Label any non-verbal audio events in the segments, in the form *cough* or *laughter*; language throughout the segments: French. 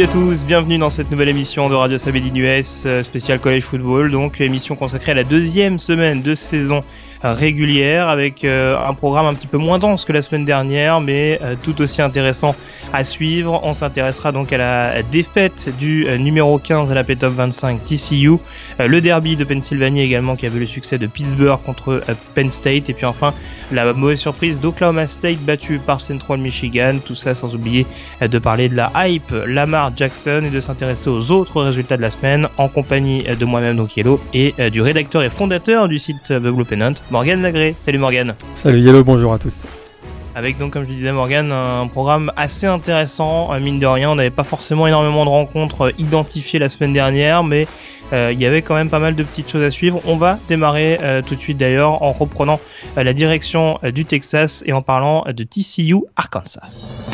Salut à tous, bienvenue dans cette nouvelle émission de Radio Sabedin US euh, spécial College Football, donc émission consacrée à la deuxième semaine de saison régulière avec euh, un programme un petit peu moins dense que la semaine dernière mais tout aussi intéressant à suivre. On s'intéressera donc à la défaite du euh, numéro 15 à la P-Top 25 TCU, euh, le derby de Pennsylvanie également qui avait le succès de Pittsburgh contre euh, Penn State et puis enfin la mauvaise surprise d'Oklahoma State battu par Central Michigan. Tout ça sans oublier de parler de la hype Lamar Jackson et de s'intéresser aux autres résultats de la semaine en compagnie de moi-même donc Yellow et du rédacteur et fondateur du site The Blue Pennant, Morgan Lagré. Salut Morgan. Salut Yellow, bonjour à tous avec donc comme je disais Morgan un programme assez intéressant mine de rien on n'avait pas forcément énormément de rencontres euh, identifiées la semaine dernière mais euh, il y avait quand même pas mal de petites choses à suivre on va démarrer euh, tout de suite d'ailleurs en reprenant la direction du Texas et en parlant de TCU Arkansas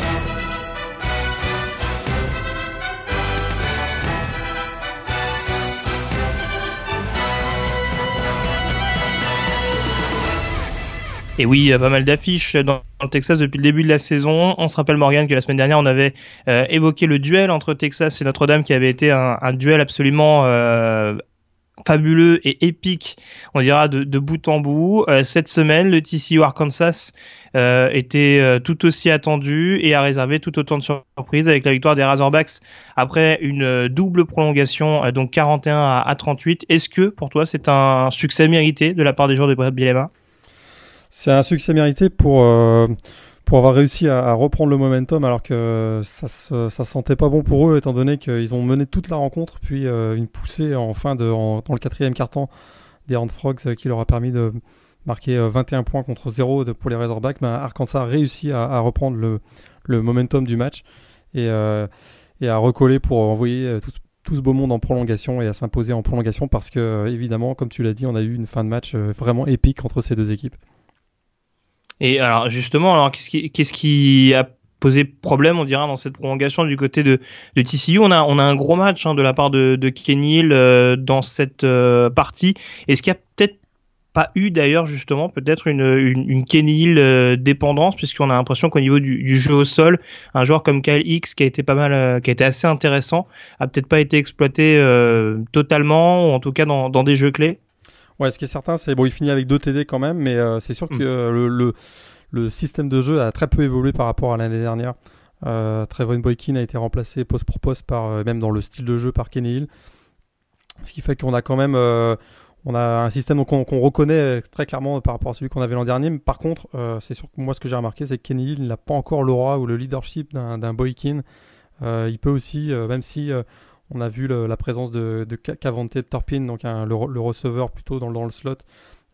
Et oui, pas mal d'affiches dans le Texas depuis le début de la saison. On se rappelle Morgan que la semaine dernière, on avait euh, évoqué le duel entre Texas et Notre-Dame qui avait été un, duel absolument euh, fabuleux et épique, on dira de, bout en bout. Euh, cette semaine, le TCU Arkansas était tout aussi attendu et a réservé tout autant de surprises avec la victoire des Razorbacks après une double prolongation, donc 41 à, 38. Est-ce que pour toi c'est un succès mérité de la part des joueurs de Brett Bielema? C'est un succès mérité pour, euh, avoir réussi à, reprendre le momentum alors que ça se, sentait pas bon pour eux étant donné qu'ils ont mené toute la rencontre puis euh, une poussée en fin de dans le quatrième quart-temps des Horned Frogs euh, qui leur a permis de marquer 21 points contre 0 pour les Razorbacks. Mais Arkansas a réussi à, reprendre le, momentum du match et, et à recoller pour envoyer tout, tout, ce beau monde en prolongation et à s'imposer en prolongation parce que évidemment, comme tu l'as dit, on a eu une fin de match vraiment épique entre ces deux équipes. Et alors justement, alors qu'est-ce qui, qu'est-ce qui a posé problème, on dira, dans cette prolongation du côté de, de TCU. On a, on a un gros match hein, de la part de, de Kenny euh, dans cette euh, partie. Est-ce qu'il y a peut-être pas eu d'ailleurs justement peut-être une, une, une Kenny Hill euh, dépendance puisqu'on a l'impression qu'au niveau du, du, jeu au sol, un joueur comme Kyle X qui a été pas mal, qui a été assez intéressant, a peut-être pas été exploité totalement ou en tout cas dans, dans des jeux clés? Ouais, ce qui est certain, c'est bon, il finit avec deux TD quand même, mais euh, c'est sûr que mm. le, le, le, système de jeu a très peu évolué par rapport à l'année dernière. Euh, Trevor Boykin a été remplacé poste pour poste par euh, même dans le style de jeu par Kenny Hill, ce qui fait qu'on a quand même euh, on a un système qu'on reconnaît très clairement par rapport à celui qu'on avait l'an dernier. Mais par contre, c'est sûr que moi ce que j'ai remarqué, c'est que Kenny Hill n'a pas encore l'aura ou le leadership d'un Boykin. il peut aussi, même si on a vu la présence de, de Cavante Torpin, donc le, receveur plutôt dans, le slot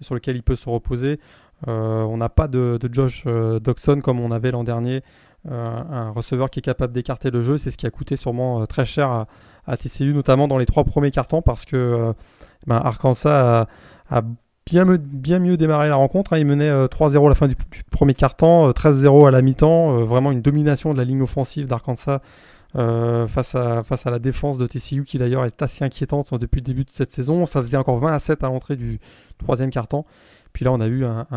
sur lequel il peut se reposer. Euh, on n'a pas de, Josh euh, comme on avait l'an dernier, euh, un receveur qui est capable d'écarter le jeu. C'est ce qui a coûté sûrement très cher à, TCU, notamment dans les trois premiers cartons, parce que ben, Arkansas a, bien, mieux démarré la rencontre. Hein. Il menait 3-0 à la fin du, du premier carton, 13-0 à la mi-temps. vraiment une domination de la ligne offensive d'Arkansas euh, face, à, face à la défense de TCU qui d'ailleurs est assez inquiétante depuis le début de cette saison. Ça faisait encore 20 à 7 à l'entrée du troisième quart-temps. Puis là, on a eu un,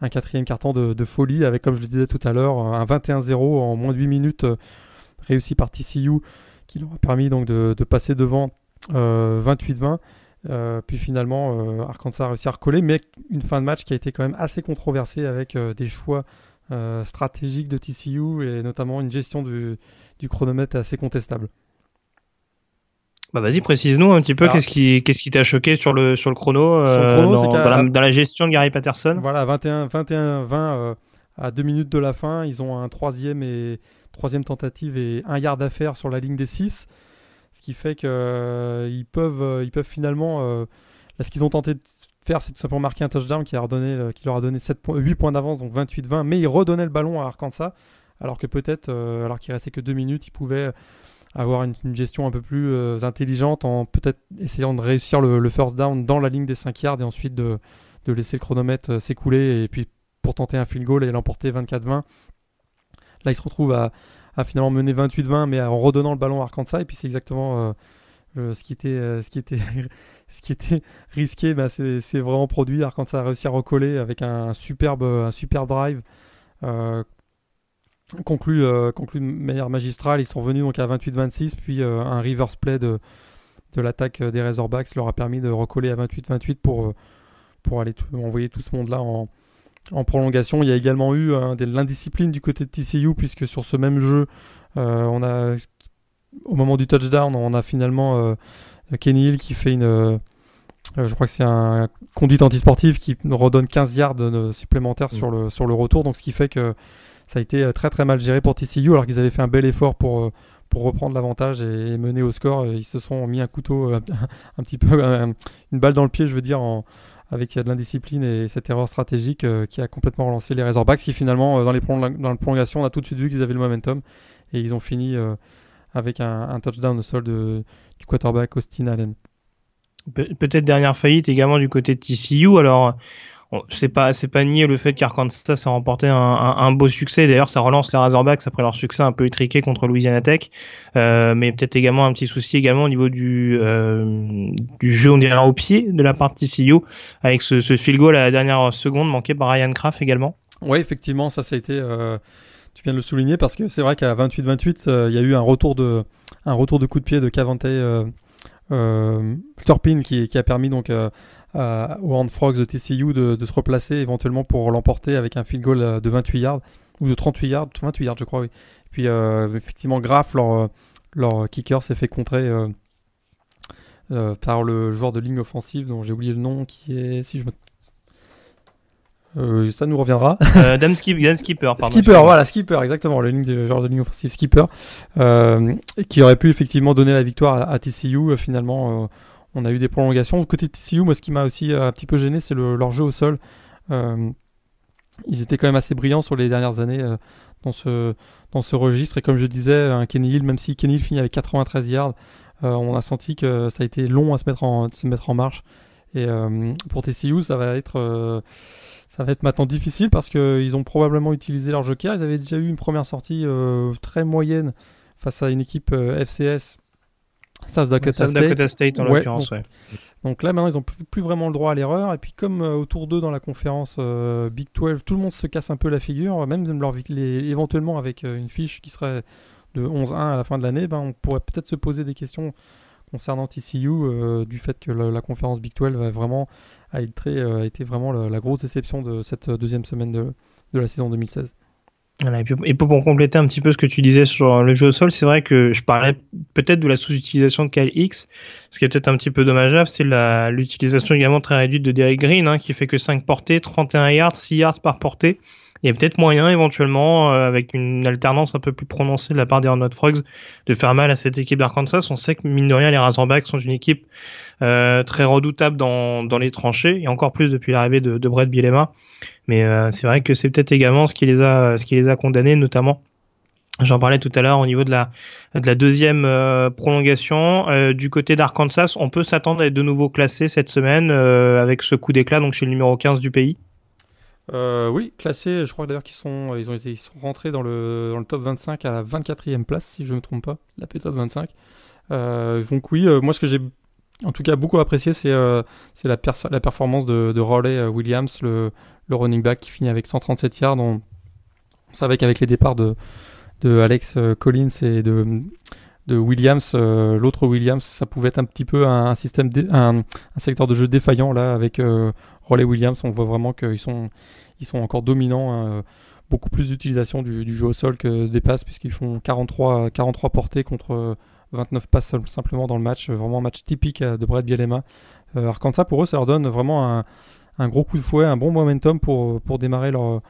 un, quatrième quart-temps de, folie avec, comme je le disais tout à l'heure, un 21-0 en moins de 8 minutes euh, réussi par TCU qui leur a permis donc de, passer devant 28-20. Euh, puis finalement, Arkansas a réussi à recoller, mais une fin de match qui a été quand même assez controversée avec des choix stratégiques de TCU et notamment une gestion du, du chronomètre assez contestable. Bah vas-y, précise-nous un petit peu qu'est-ce qui qu'est-ce qui t'a choqué sur le sur le chrono, euh, dans, la, gestion de Gary Patterson. Voilà, 21 21 20 à 2 minutes de la fin, ils ont un troisième et troisième tentative et un yard d'affaire sur la ligne des 6, ce qui fait que euh, ils peuvent euh, ils peuvent finalement là ce qu'ils ont tenté de faire c'est tout simplement marquer un touchdown qui, a redonné, qui leur a donné 7 8 points d'avance donc 28-20 mais ils redonnaient le ballon à Arkansas alors que peut-être, euh, alors qu'il restait que deux minutes, il pouvait avoir une, gestion un peu plus euh, intelligente en peut-être essayant de réussir le, first down dans la ligne des 5 yards et ensuite de, laisser le chronomètre euh, s'écouler et puis pour tenter un field goal et l'emporter 24-20. Là, il se retrouve à, finalement mener 28-20 mais en redonnant le ballon à Arkansas et puis c'est exactement ce, qui était, risqué, bah, c'est vraiment produit. Arkansas a réussi à recoller avec un superbe, un super drive conclu, conclu de manière magistrale. Ils sont revenus donc à 28-26, puis un reverse play de, de l'attaque des Razorbacks leur a permis de recoller à 28-28 pour, pour aller envoyer tout ce monde-là en, en prolongation. Il y a également eu l'indiscipline du côté de TCU, puisque sur ce même jeu, on a, au moment du touchdown, on a finalement Kenny Hill qui fait une euh, je crois que c'est un conduite antisportive qui redonne 15 yards supplémentaires sur, mm. le, sur le retour. Donc, ce qui fait que ça a été euh, très très mal géré pour TCU alors qu'ils avaient fait un bel effort pour, euh, pour reprendre l'avantage et, mener au score. Ils se sont mis un couteau, *laughs* un, petit peu, une balle dans le pied, je veux dire, en, avec de l'indiscipline et cette erreur stratégique qui a complètement relancé les Razorbacks qui finalement, dans, les dans la prolongation, on a tout de suite vu qu'ils avaient le momentum et ils ont fini avec un, touchdown au sol du quarterback Austin Allen peut-être dernière faillite également du côté de TCU. Alors, c'est pas c'est pas nier le fait qu'Arkansas a remporté un, beau succès. D'ailleurs, ça relance les Razorbacks après leur succès un peu étriqué contre Louisiana Tech. Euh, mais peut-être également un petit souci également au niveau du euh, du jeu on dirait au pied de la part de TCU avec ce, ce field goal à la dernière seconde manqué par Ryan Kraft également. Oui, effectivement, ça ça a été euh, tu viens de le souligner parce que c'est vrai qu'à 28-28, il y a eu un retour de un retour de coup de pied de Cavante Turpin qui, qui, a permis donc aux Horned Frogs de TCU de, se replacer éventuellement pour l'emporter avec un field goal euh, de 28 yards ou de 38 yards, 28 yards je crois oui. Et puis effectivement Graf leur, leur kicker s'est fait contrer par le joueur de ligne offensive dont j'ai oublié le nom qui est si je me euh, ça nous reviendra. Euh, Dan, Skipper, pardon. Skipper, voilà, Skipper, exactement, le ligne de, ligne offensive Skipper, euh, qui aurait pu effectivement donner la victoire à, TCU. Euh, finalement, euh, on a eu des prolongations. Côté TCU, moi, ce qui m'a aussi un petit peu gêné, c'est leur jeu au sol. ils étaient quand même assez brillants sur les dernières années dans ce dans ce registre. Et comme je disais, Kenny Hill, même si Kenny Hill finit avec 93 yards, on a senti que ça a été long à se mettre en se mettre en marche. Et pour TCU, ça va être ça va être maintenant difficile parce qu'ils ont probablement utilisé leur joker. Ils avaient déjà eu une première sortie euh, très moyenne face à une équipe euh, FCS. South Dakota, State. State en l'occurrence, donc, donc, là maintenant ils n'ont plus, vraiment le droit à l'erreur et puis comme euh, autour d'eux dans la conférence Big 12 tout le monde se casse un peu la figure même leur, les, éventuellement avec une fiche qui serait de 11-1 à la fin de l'année ben, on pourrait peut-être se poser des questions concernant TCU du fait que la, la conférence Big 12 va vraiment a été, euh, a été vraiment la, grosse déception de cette deuxième semaine de, de la saison 2016. Et, pour, compléter un petit peu ce que tu disais sur le jeu au sol, c'est vrai que je parlais peut-être de la sous-utilisation de Kyle X. Ce qui est peut-être un petit peu dommageable, c'est l'utilisation également très réduite de Derek Green, hein, qui fait que 5 portées, 31 yards, 6 yards par portée. Il y a peut-être moyen éventuellement, euh, avec une alternance un peu plus prononcée de la part des Horned Frogs, de faire mal à cette équipe d'Arkansas. On sait que mine de rien, les Razorbacks sont une équipe très redoutable dans, les tranchées, et encore plus depuis l'arrivée de, de Brett Bielema. Mais euh, c'est vrai que c'est peut-être également ce qui les a, ce qui les a condamnés, notamment. J'en parlais tout à l'heure au niveau de la, de la deuxième prolongation. du côté d'Arkansas, on peut s'attendre à être de nouveau classé cette semaine avec ce coup d'éclat donc chez le numéro 15 du pays. Euh, oui, classés, je crois d'ailleurs qu'ils sont, ils ont été, ils sont rentrés dans le, dans le top 25 à la 24e place, si je ne me trompe pas, la top 25. Euh, donc oui, euh, moi ce que j'ai en tout cas beaucoup apprécié, c'est euh, la, performance de, de Raleigh Williams, le, running back qui finit avec 137 yards. On, savait qu'avec les départs de, Alex Collins et de, Williams, l'autre Williams, ça pouvait être un petit peu un, système, un, secteur de jeu défaillant là avec Raleigh Williams, on voit vraiment qu'ils sont, encore dominants. Hein. beaucoup plus d'utilisation du, jeu au sol que des passes, puisqu'ils font 43, 43 portées contre 29 passes simplement dans le match. Vraiment un match typique euh, de Brad Bielema. Euh, Arkansas, pour eux, ça leur donne vraiment un, gros coup de fouet, un bon momentum pour, pour démarrer leur,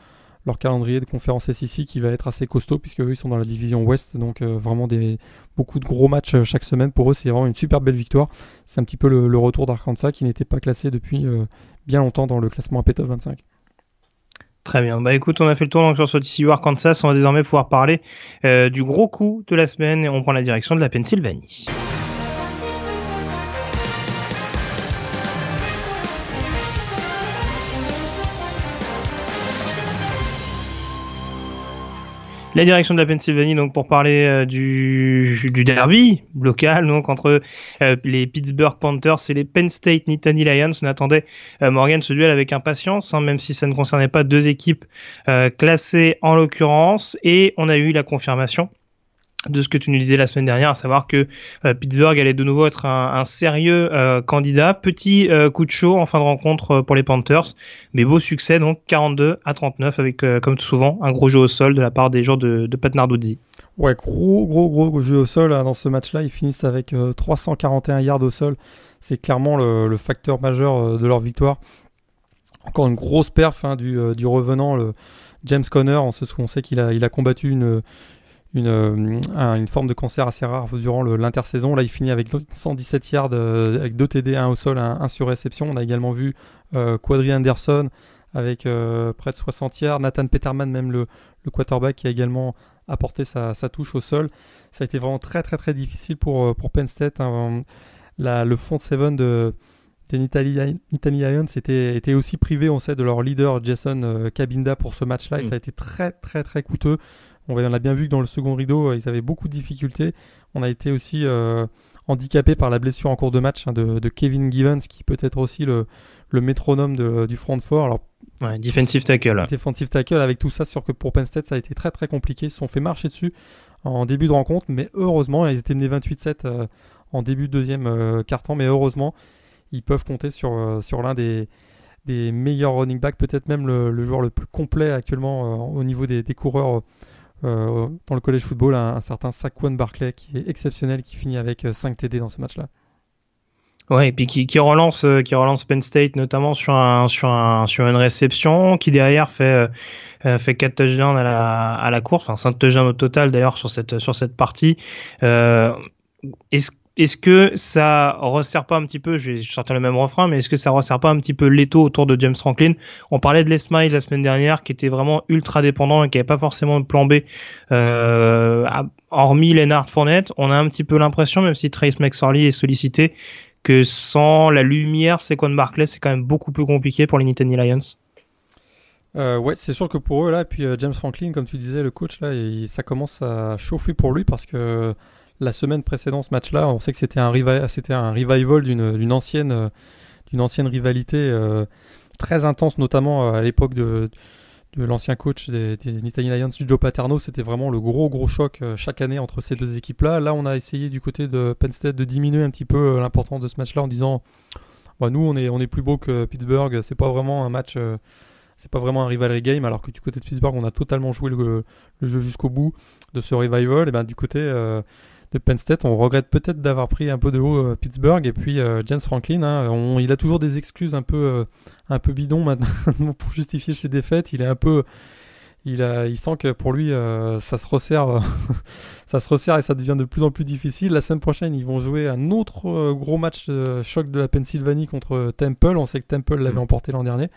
leur calendrier de conférence SEC qui va être assez costaud puisque eux ils sont dans la division Ouest donc euh, vraiment des beaucoup de gros matchs chaque semaine pour eux c'est vraiment une super belle victoire c'est un petit peu le, retour d'Arkansas qui n'était pas classé depuis bien longtemps dans le classement AP Top 25 Très bien. Bah écoute, on a fait le tour donc sur ce TCU Arkansas. On va désormais pouvoir parler du gros coup de la semaine et on prend la direction de la Pennsylvanie. La direction de la Pennsylvanie donc pour parler euh, du, derby local donc entre euh, les Pittsburgh Panthers et les Penn State Nittany Lions. On attendait euh, Morgan ce duel avec impatience, hein, même si ça ne concernait pas deux équipes classées en l'occurrence, et on a eu la confirmation de ce que tu nous disais la semaine dernière, à savoir que euh, Pittsburgh allait de nouveau être un, sérieux euh, candidat. Petit euh, coup de chaud en fin de rencontre pour les Panthers, mais beau succès donc 42 à 39 avec comme souvent un gros jeu au sol de la part des joueurs de, Pat Narduzzi. Ouais, gros gros gros jeu au sol hein, dans ce match-là. Ils finissent avec 341 yards au sol. C'est clairement le, facteur majeur de leur victoire. Encore une grosse perf hein, du, revenant, le James Conner. On, sait qu'il a, il a combattu une une, euh, une forme de cancer assez rare durant l'intersaison. Là, il finit avec 117 yards, euh, avec 2 TD, 1 au sol, 1, sur réception. On a également vu euh, Quadri Anderson avec près de 60 yards. Nathan Peterman, même le, le quarterback, qui a également apporté sa, sa, touche au sol. Ça a été vraiment très très très difficile pour, pour Penn State. Hein. le front 7 de, de Nittany Lions était, était, aussi privé, on sait, de leur leader Jason Cabinda pour ce match-là. Et mm. ça a été très très très coûteux. On, a bien vu que dans le second rideau, euh, ils avaient beaucoup de difficultés. On a été aussi euh, handicapé par la blessure en cours de match hein, de, Kevin Givens, qui peut être aussi le, métronome du front fort. Alors, ouais, defensive tackle. Defensive tackle, avec tout ça, sûr que pour Penn State, ça a été très très compliqué. Ils se sont fait marcher dessus en début de rencontre, mais heureusement, ils étaient menés 28-7 euh, en début de deuxième quart-temps, mais heureusement, ils peuvent compter sur, sur l'un des, des meilleurs running backs, peut-être même le, joueur le plus complet actuellement au niveau des, des coureurs euh, dans le collège football, un, certain Saquon Barclay qui est exceptionnel, qui finit avec 5 euh, TD dans ce match-là. Ouais, et puis qui, relance, euh, qui relance Penn State notamment sur un, sur un, sur une réception, qui derrière fait, fait 4 touchdowns à la, à la course, enfin 5 touchdowns au total d'ailleurs sur cette, sur cette partie. Euh, est-ce est-ce que ça resserre pas un petit peu, je vais sortir le même refrain, mais est-ce que ça resserre pas un petit peu l'étau autour de James Franklin? On parlait de Les Miles la semaine dernière, qui était vraiment ultra dépendant et qui avait pas forcément de plan B, euh, hormis Lennart Fournette. On a un petit peu l'impression, même si Trace McSorley est sollicité, que sans la lumière, Saquon Barclay, c'est quand même beaucoup plus compliqué pour les Nittany Lions. Euh, ouais, c'est sûr que pour eux là, et puis euh, James Franklin, comme tu disais, le coach là, ça commence à chauffer pour lui parce que la semaine précédente ce match-là, on sait que c'était un, revival d'une ancienne, euh, d'une ancienne rivalité euh, très intense, notamment euh, à l'époque de, l'ancien coach des, des Lions, Joe Paterno. C'était vraiment le gros gros choc chaque année entre ces deux équipes-là. Là, on a essayé du côté de Penn State de diminuer un petit peu l'importance de ce match-là en disant, bah, nous, on est, on est plus beau que Pittsburgh. C'est pas vraiment un match c'est pas vraiment un rivalry game, alors que du côté de Pittsburgh, on a totalement joué le, jeu jusqu'au bout de ce revival. Et ben du côté de Penn State. On regrette peut-être d'avoir pris un peu de haut euh, Pittsburgh et puis euh, James Franklin. Hein, il a toujours des excuses un peu, euh, un peu bidons maintenant *laughs* pour justifier ses défaites. Il est un peu, il, a, il sent que pour lui ça se resserre, *laughs* ça se resserre et ça devient de plus en plus difficile. La semaine prochaine, ils vont jouer un autre gros match de choc de la Pennsylvanie contre Temple. On sait que Temple l'avait mm. emporté l'an dernier.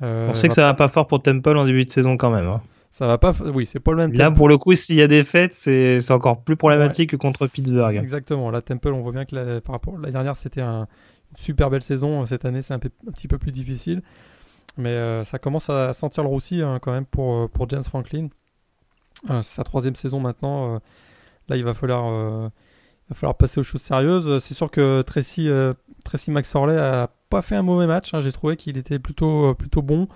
On sait que ça va pas fort pour Temple en début de saison quand même. Hein ça va pas. Oui, c'est pas le même. Là, pour le coup, s'il y a des fêtes, c'est encore plus problématique que contre Pittsburgh. Exactement. La Temple, on voit bien que par rapport la dernière, c'était une super belle saison. Cette année, c'est un, petit peu plus difficile. Mais euh, ça commence à sentir le roussi hein, quand même pour, euh, pour James Franklin. Euh, c'est sa troisième saison maintenant. là, il va falloir, va falloir passer aux choses sérieuses. C'est sûr que Tracy, Tracy McSorley a pas fait un mauvais match. Hein. J'ai trouvé qu'il était plutôt, plutôt bon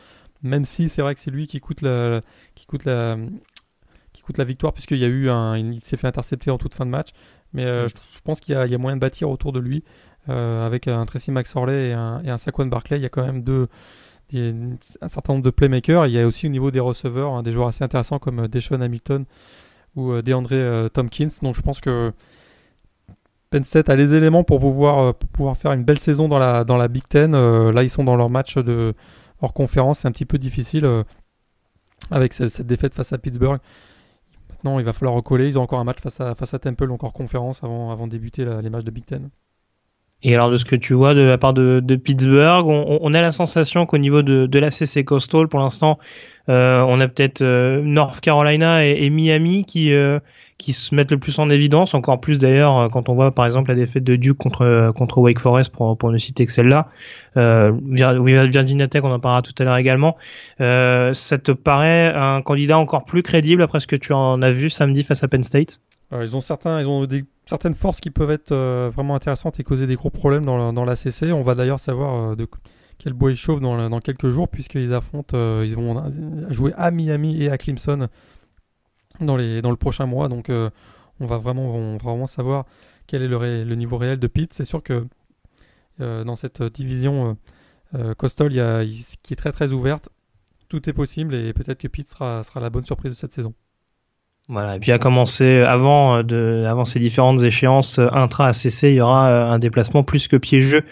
même si c'est vrai que c'est lui qui coûte la, qui coûte la, qui coûte la victoire, puisqu'il y a eu un, il s'est fait intercepter en toute fin de match. Mais euh, mm. je, pense qu'il y, a moyen de bâtir autour de lui, euh, avec un Tracy McSorley et un, et un Saquon Barclay. Il y a quand même deux, un certain nombre de playmakers. Il y a aussi au niveau des receveurs hein, des joueurs assez intéressants comme euh, Deshaun Hamilton ou DeAndre Tompkins. Donc je pense que Penn State a les éléments pour pouvoir, pour pouvoir faire une belle saison dans la, dans la Big Ten. là, ils sont dans leur match de, hors conférence, c'est un petit peu difficile euh, avec cette, défaite face à Pittsburgh. Maintenant, il va falloir recoller. Ils ont encore un match face à, face à Temple, encore conférence avant, avant de débuter les matchs de Big Ten. Et alors de ce que tu vois de la part de, Pittsburgh, on, a la sensation qu'au niveau de, de CC Coastal, pour l'instant, euh, on a peut-être euh, North Carolina et, Miami qui qui se mettent le plus en évidence, encore plus d'ailleurs quand on voit par exemple la défaite de Duke contre contre Wake Forest pour ne citer que celle-là. Euh, Virginia Tech, on en parlera tout à l'heure également. Euh, ça te paraît un candidat encore plus crédible après ce que tu en as vu samedi face à Penn State? Ils ont certains, ils ont des, certaines forces qui peuvent être euh, vraiment intéressantes et causer des gros problèmes dans, dans la CC. On va d'ailleurs savoir euh, de quel bois ils chauffent dans, dans quelques jours puisqu'ils affrontent, euh, ils vont jouer à Miami et à Clemson dans, le prochain mois. Donc on va vraiment, on va vraiment savoir quel est le, niveau réel de Pitt. C'est sûr que dans cette division y a, qui est très très ouverte, tout est possible et peut-être que sera, sera la bonne surprise de cette saison. Voilà, et puis à commencer avant de avant ces différentes échéances intra ACC, il y aura un déplacement plus que piégeux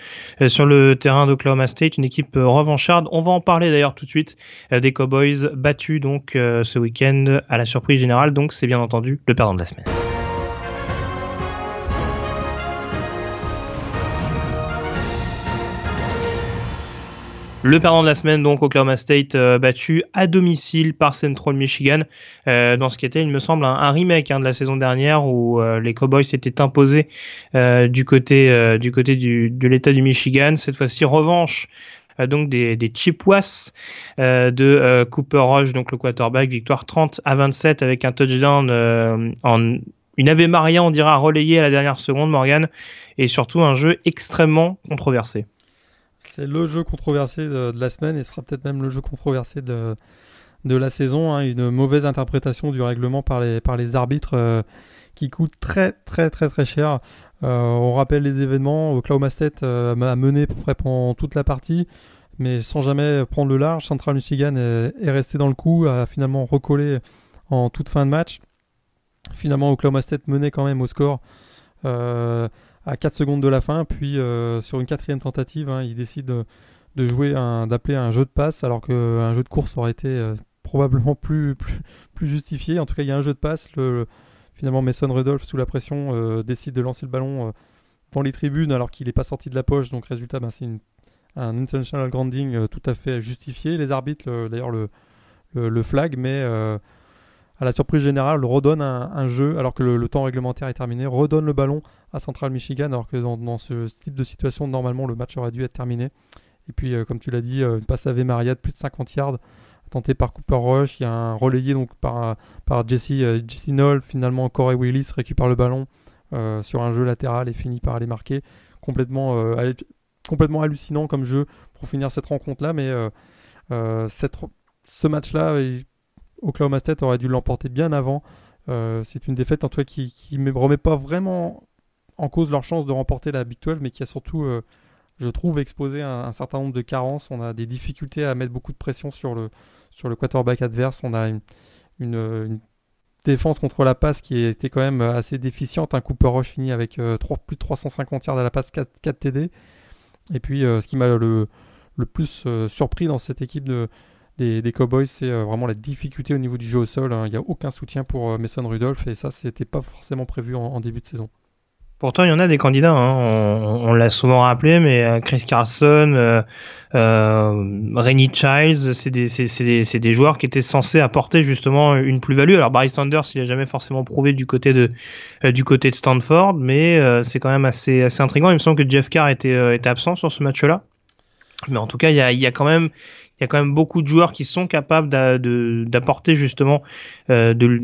sur le terrain d'Oklahoma State, une équipe revancharde. On va en parler d'ailleurs tout de suite des Cowboys battus donc ce week-end à la surprise générale. Donc c'est bien entendu le perdant de la semaine. Le perdant de la semaine, donc Oklahoma State euh, battu à domicile par Central Michigan, euh, dans ce qui était, il me semble, un, remake hein, de la saison dernière où euh, les Cowboys s'étaient imposés du côté du de l'État du Michigan. Cette fois-ci, revanche donc des, des de Cooper Rush, donc le quarterback, victoire 30 à 27 avec un touchdown en une Ave Maria, on dira, relayé à la dernière seconde, Morgan, et surtout un jeu extrêmement controversé. C'est le jeu controversé de, la semaine et sera peut-être même le jeu controversé de, de la saison. Hein. Une mauvaise interprétation du règlement par les, par les arbitres euh, qui coûte très très très très cher. Euh, on rappelle les événements. Oklahoma State euh, a mené près pendant toute la partie, mais sans jamais prendre le large. Central Michigan est, resté dans le coup, a finalement recollé en toute fin de match. Finalement, Oklahoma State menait quand même au score à 4 secondes de la fin. Puis euh, sur une quatrième tentative, hein, il décide de, jouer d'appeler un jeu de passe, alors qu'un jeu de course aurait été euh, probablement *laughs* plus, justifié. En tout cas, il y a un jeu de passe. Le, finalement, Mason Rudolph, sous la pression, euh, décide de lancer le ballon dans les tribunes alors qu'il n'est pas sorti de la poche. Donc, résultat, ben, c'est un intentional grounding tout à fait justifié. Les arbitres, d'ailleurs, le, le, flag, mais à la surprise générale, redonne un, jeu alors que le, temps réglementaire est terminé, redonne le ballon à Central Michigan alors que dans, ce type de situation, normalement, le match aurait dû être terminé. Et puis, euh, comme tu l'as dit, euh, une passe à Maria de plus de 50 yards tenté par Cooper Rush. Il y a un relayé donc par, par Jesse, euh, Jesse Knoll. Finalement, Corey Willis récupère le ballon sur un jeu latéral et finit par aller marquer. Complètement, complètement hallucinant comme jeu pour finir cette rencontre-là. Mais cette, ce match-là, Oklahoma State aurait dû l'emporter bien avant. Euh, c'est une défaite en tout cas qui ne remet pas vraiment en cause leur chance de remporter la Big 12, mais qui a surtout, euh, je trouve, exposé un, certain nombre de carences. On a des difficultés à mettre beaucoup de pression sur le, sur le quarterback adverse. On a une, défense contre la passe qui était quand même assez déficiente. Un Cooper Rush fini avec euh, plus de 350 yards à la passe, 4, 4 TD. Et puis, ce qui m'a le, le, plus surpris dans cette équipe de, des, Cowboys, c'est euh, vraiment la difficulté au niveau du jeu au sol. Hein. Il n'y a aucun soutien pour euh, Mason Rudolph et ça, c'était pas forcément prévu en, début de saison. Pourtant, il y en a des candidats. Hein. On, l'a souvent rappelé, mais euh, Chris Carson, euh, Childs, c'est des, joueurs qui étaient censés apporter justement une plus-value. Alors Barry Sanders, il a jamais forcément prouvé du côté de Stanford, mais c'est quand même assez intriguant. Il me semble que Jeff Carr était absent sur ce match-là, mais en tout cas, il y a quand même il y a quand même beaucoup de joueurs qui sont capables d'apporter justement, euh, de,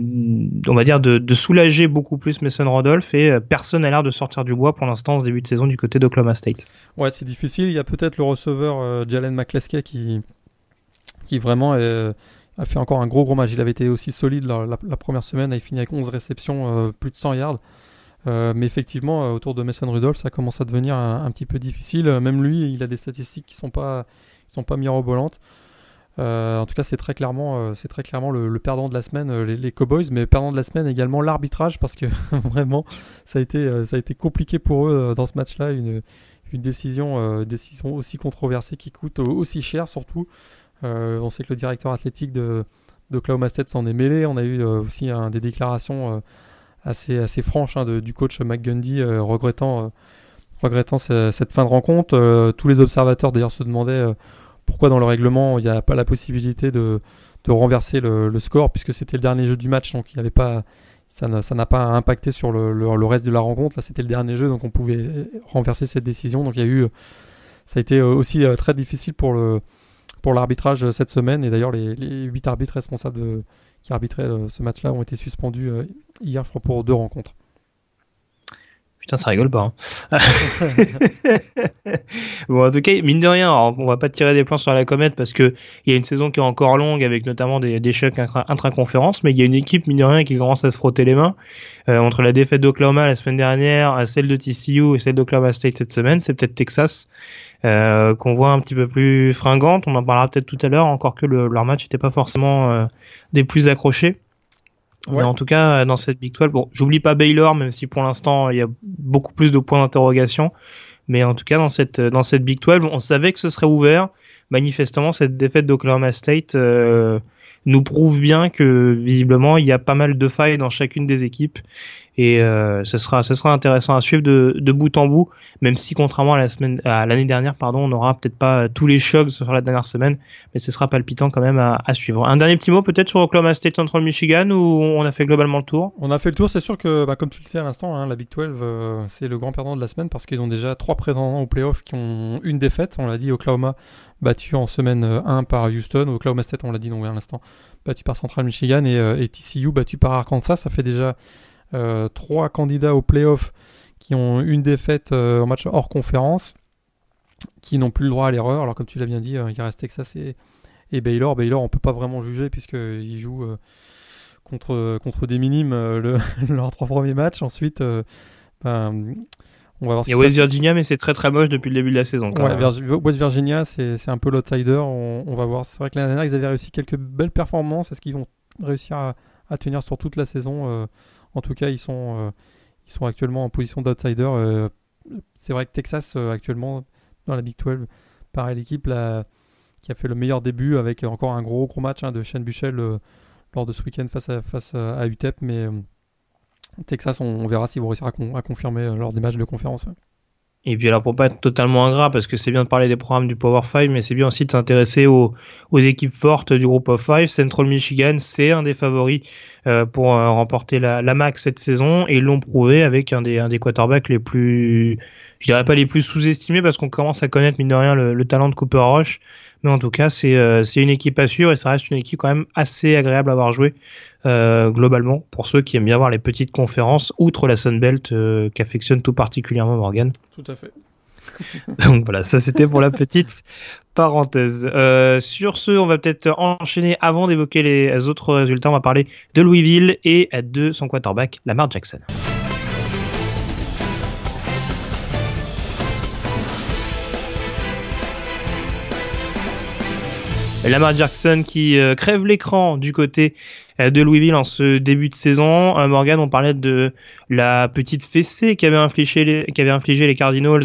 on va dire, de, soulager beaucoup plus Mason Rodolph et euh, personne n'a l'air de sortir du bois pour l'instant ce début de saison du côté d'Oklahoma State. Ouais, c'est difficile. Il y a peut-être le receveur euh, Jalen McCleskey qui, vraiment a fait encore un gros gros match. Il avait été aussi solide la, première semaine. Il a fini avec 11 réceptions, plus de 100 yards. mais effectivement, autour de Mason Rudolph, ça commence à devenir un, un, petit peu difficile. Même lui, il a des statistiques qui sont pas sont pas mirobolantes. Euh, en tout cas, c'est très clairement, euh, c'est très clairement le, perdant de la semaine, euh, les, Cowboys, mais perdant de la semaine également l'arbitrage parce que *laughs* vraiment, ça a été, ça a été compliqué pour eux dans ce match-là, une, décision, décision aussi controversée qui coûte aussi cher surtout. on sait que le directeur athlétique de, de Oklahoma State s'en est mêlé. On a eu aussi des déclarations assez, assez franches hein, du coach McGundy regrettant, regrettant cette fin de rencontre. tous les observateurs d'ailleurs se demandaient pourquoi dans le règlement il n'y a pas la possibilité de, renverser le, score puisque c'était le dernier jeu du match donc il n'y avait pas ça n'a pas impacté sur le, reste de la rencontre. Là, c'était le dernier jeu, donc on pouvait renverser cette décision. Donc il y a eu, ça a été aussi très difficile pour l'arbitrage cette semaine. Et d'ailleurs, les, 8 arbitres responsables qui arbitraient ce match-là ont été suspendus hier, je crois, pour deux rencontres. Putain, ça rigole pas. Hein. *laughs* bon, en tout cas, mine de rien, on va pas tirer des plans sur la comète parce que il y a une saison qui est encore longue avec notamment des, des chocs intra-conférences, mais il y a une équipe, mine de rien, qui commence à se frotter les mains. Euh, entre la défaite d'Oklahoma la semaine dernière, celle de TCU et celle d'Oklahoma State cette semaine, c'est peut-être Texas euh, qu'on voit un petit peu plus fringante. On en parlera peut-être tout à l'heure, encore que le, leur match n'était pas forcément euh, des plus accrochés. En tout cas, dans cette Big 12, bon, j'oublie pas Baylor, même si pour l'instant il y a beaucoup plus de points d'interrogation. Mais en tout cas, dans cette dans cette Big 12, on savait que ce serait ouvert. Manifestement, cette défaite d'Oklahoma State euh, nous prouve bien que visiblement il y a pas mal de failles dans chacune des équipes et euh, ce sera ce sera intéressant à suivre de, de bout en bout même si contrairement à la semaine à l'année dernière pardon on n'aura peut-être pas tous les chocs sur la dernière semaine mais ce sera palpitant quand même à, suivre. Un dernier petit mot peut-être sur Oklahoma State Central Michigan où on a fait globalement le tour? On a fait le tour c'est sûr que bah, comme tu le sais à l'instant hein, la Big 12 euh, c'est le grand perdant de la semaine parce qu'ils ont déjà trois prétendants au playoff qui ont une défaite. On l'a dit Oklahoma battu en semaine 1 par Houston. Oklahoma State on l'a dit non à l'instant battu par Central Michigan et, euh, et TCU battu par Arkansas. Ça fait déjà euh, trois candidats au playoff qui ont une défaite euh, en match hors conférence, qui n'ont plus le droit à l'erreur. Alors comme tu l'as bien dit, euh, il reste Texas et, et Baylor. Baylor, on peut pas vraiment juger puisqu'ils jouent contre, contre des minimes le, *laughs* leurs trois premiers matchs. Ensuite, ben, on va voir Il y a West Virginia, mais c'est très très moche depuis le début de la saison. West Virginia, c'est un peu l'outsider. On, on, va voir. C'est vrai que l'année dernière, ils avaient réussi quelques belles performances. Est-ce qu'ils vont réussir à, à, tenir sur toute la saison en tout cas, ils sont, euh, ils sont actuellement en position d'outsider. Euh, c'est vrai que Texas, euh, actuellement, dans la Big 12, pareil, l'équipe qui a fait le meilleur début avec encore un gros gros match hein, de Shane Buchel lors de ce week-end face à, face à UTEP. Mais Texas, on, verra s'ils vont réussir à, confirmer lors des matchs de conférence. Et puis alors pour pas être totalement ingrat, parce que c'est bien de parler des programmes du Power 5, mais c'est bien aussi de s'intéresser aux, aux, équipes fortes du groupe of 5. Central Michigan, c'est un des favoris euh, pour euh, remporter la, la MAC cette saison, et ils l'ont prouvé avec un des, un des quarterbacks les plus, je dirais pas les plus sous-estimés, parce qu'on commence à connaître mine de rien le, le talent de Cooper Rush, mais en tout cas c'est euh, c'est une équipe à suivre et ça reste une équipe quand même assez agréable à avoir joué euh, globalement pour ceux qui aiment bien voir les petites conférences outre la Sunbelt euh, qu'affectionne tout particulièrement Morgan. Tout à fait. *laughs* Donc voilà, ça c'était pour la petite parenthèse. Euh, sur ce, on va peut-être enchaîner avant d'évoquer les autres résultats. On va parler de Louisville et de son quarterback, Lamar Jackson. Lamar Jackson qui euh, crève l'écran du côté euh, de Louisville en ce début de saison. Euh, Morgan, on parlait de la petite fessée qu'avaient infligé les, Cardinals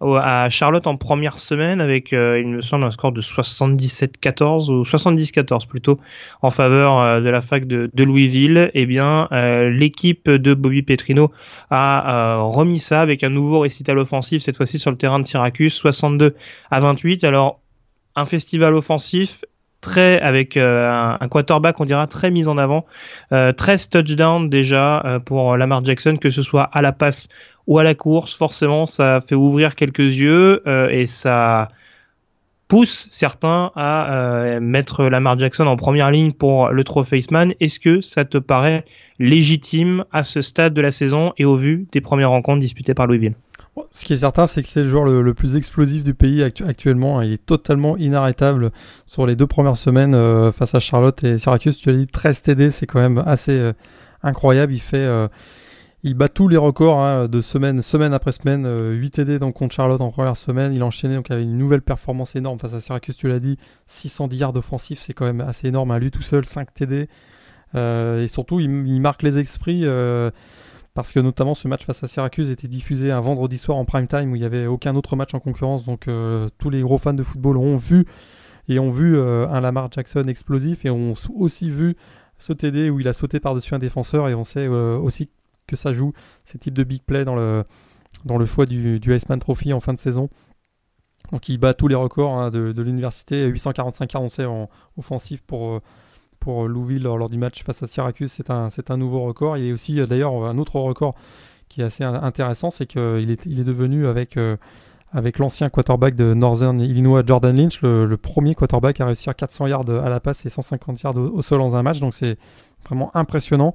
à Charlotte en première semaine avec, il me semble, un score de 77-14 ou 70-14 plutôt en faveur de la fac de, de Louisville. Eh bien, l'équipe de Bobby Petrino a remis ça avec un nouveau récital offensif cette fois-ci sur le terrain de Syracuse, 62 à 28. Alors un festival offensif très avec euh, un, quarterback on dira très mis en avant, euh, 13 touchdowns déjà euh, pour Lamar Jackson que ce soit à la passe ou à la course, forcément ça fait ouvrir quelques yeux euh, et ça pousse certains à mettre Lamar Jackson en première ligne pour le trophée Iceman. Est-ce que ça te paraît légitime à ce stade de la saison et au vu des premières rencontres disputées par Louisville? Ce qui est certain, c'est que c'est le joueur le, plus explosif du pays actuellement. Il est totalement inarrêtable sur les deux premières semaines euh, face à Charlotte et Syracuse. Tu as dit 13 TD, c'est quand même assez euh, incroyable. Il fait, euh, il bat tous les records hein, de semaine, semaine après semaine. 8 TD donc contre Charlotte en première semaine. Il enchaînait donc avait une nouvelle performance énorme face à Syracuse. Tu l'as dit, 610 yards offensifs, c'est quand même assez énorme. À lui tout seul, 5 TD. et surtout, il marque les esprits parce que notamment ce match face à Syracuse était diffusé un vendredi soir en prime time où il n'y avait aucun autre match en concurrence. Donc euh, tous les gros fans de football ont vu et ont vu euh, un Lamar Jackson explosif et ont aussi vu ce TD où il a sauté par-dessus un défenseur et on sait euh, aussi que ça joue ces types de big play dans le, dans le choix du, du Iceman Trophy en fin de saison. Donc il bat tous les records hein, de, de l'université, 845 yards on sait en offensif pour pour Louville lors, du match face à Syracuse, c'est un, c'est un nouveau record. Il y a aussi d'ailleurs un autre record qui est assez intéressant, c'est qu'il est, il est devenu avec, avec l'ancien quarterback de Northern Illinois, Jordan Lynch, le, premier quarterback à réussir 400 yards à la passe et 150 yards au, sol dans un match. Donc c'est vraiment impressionnant.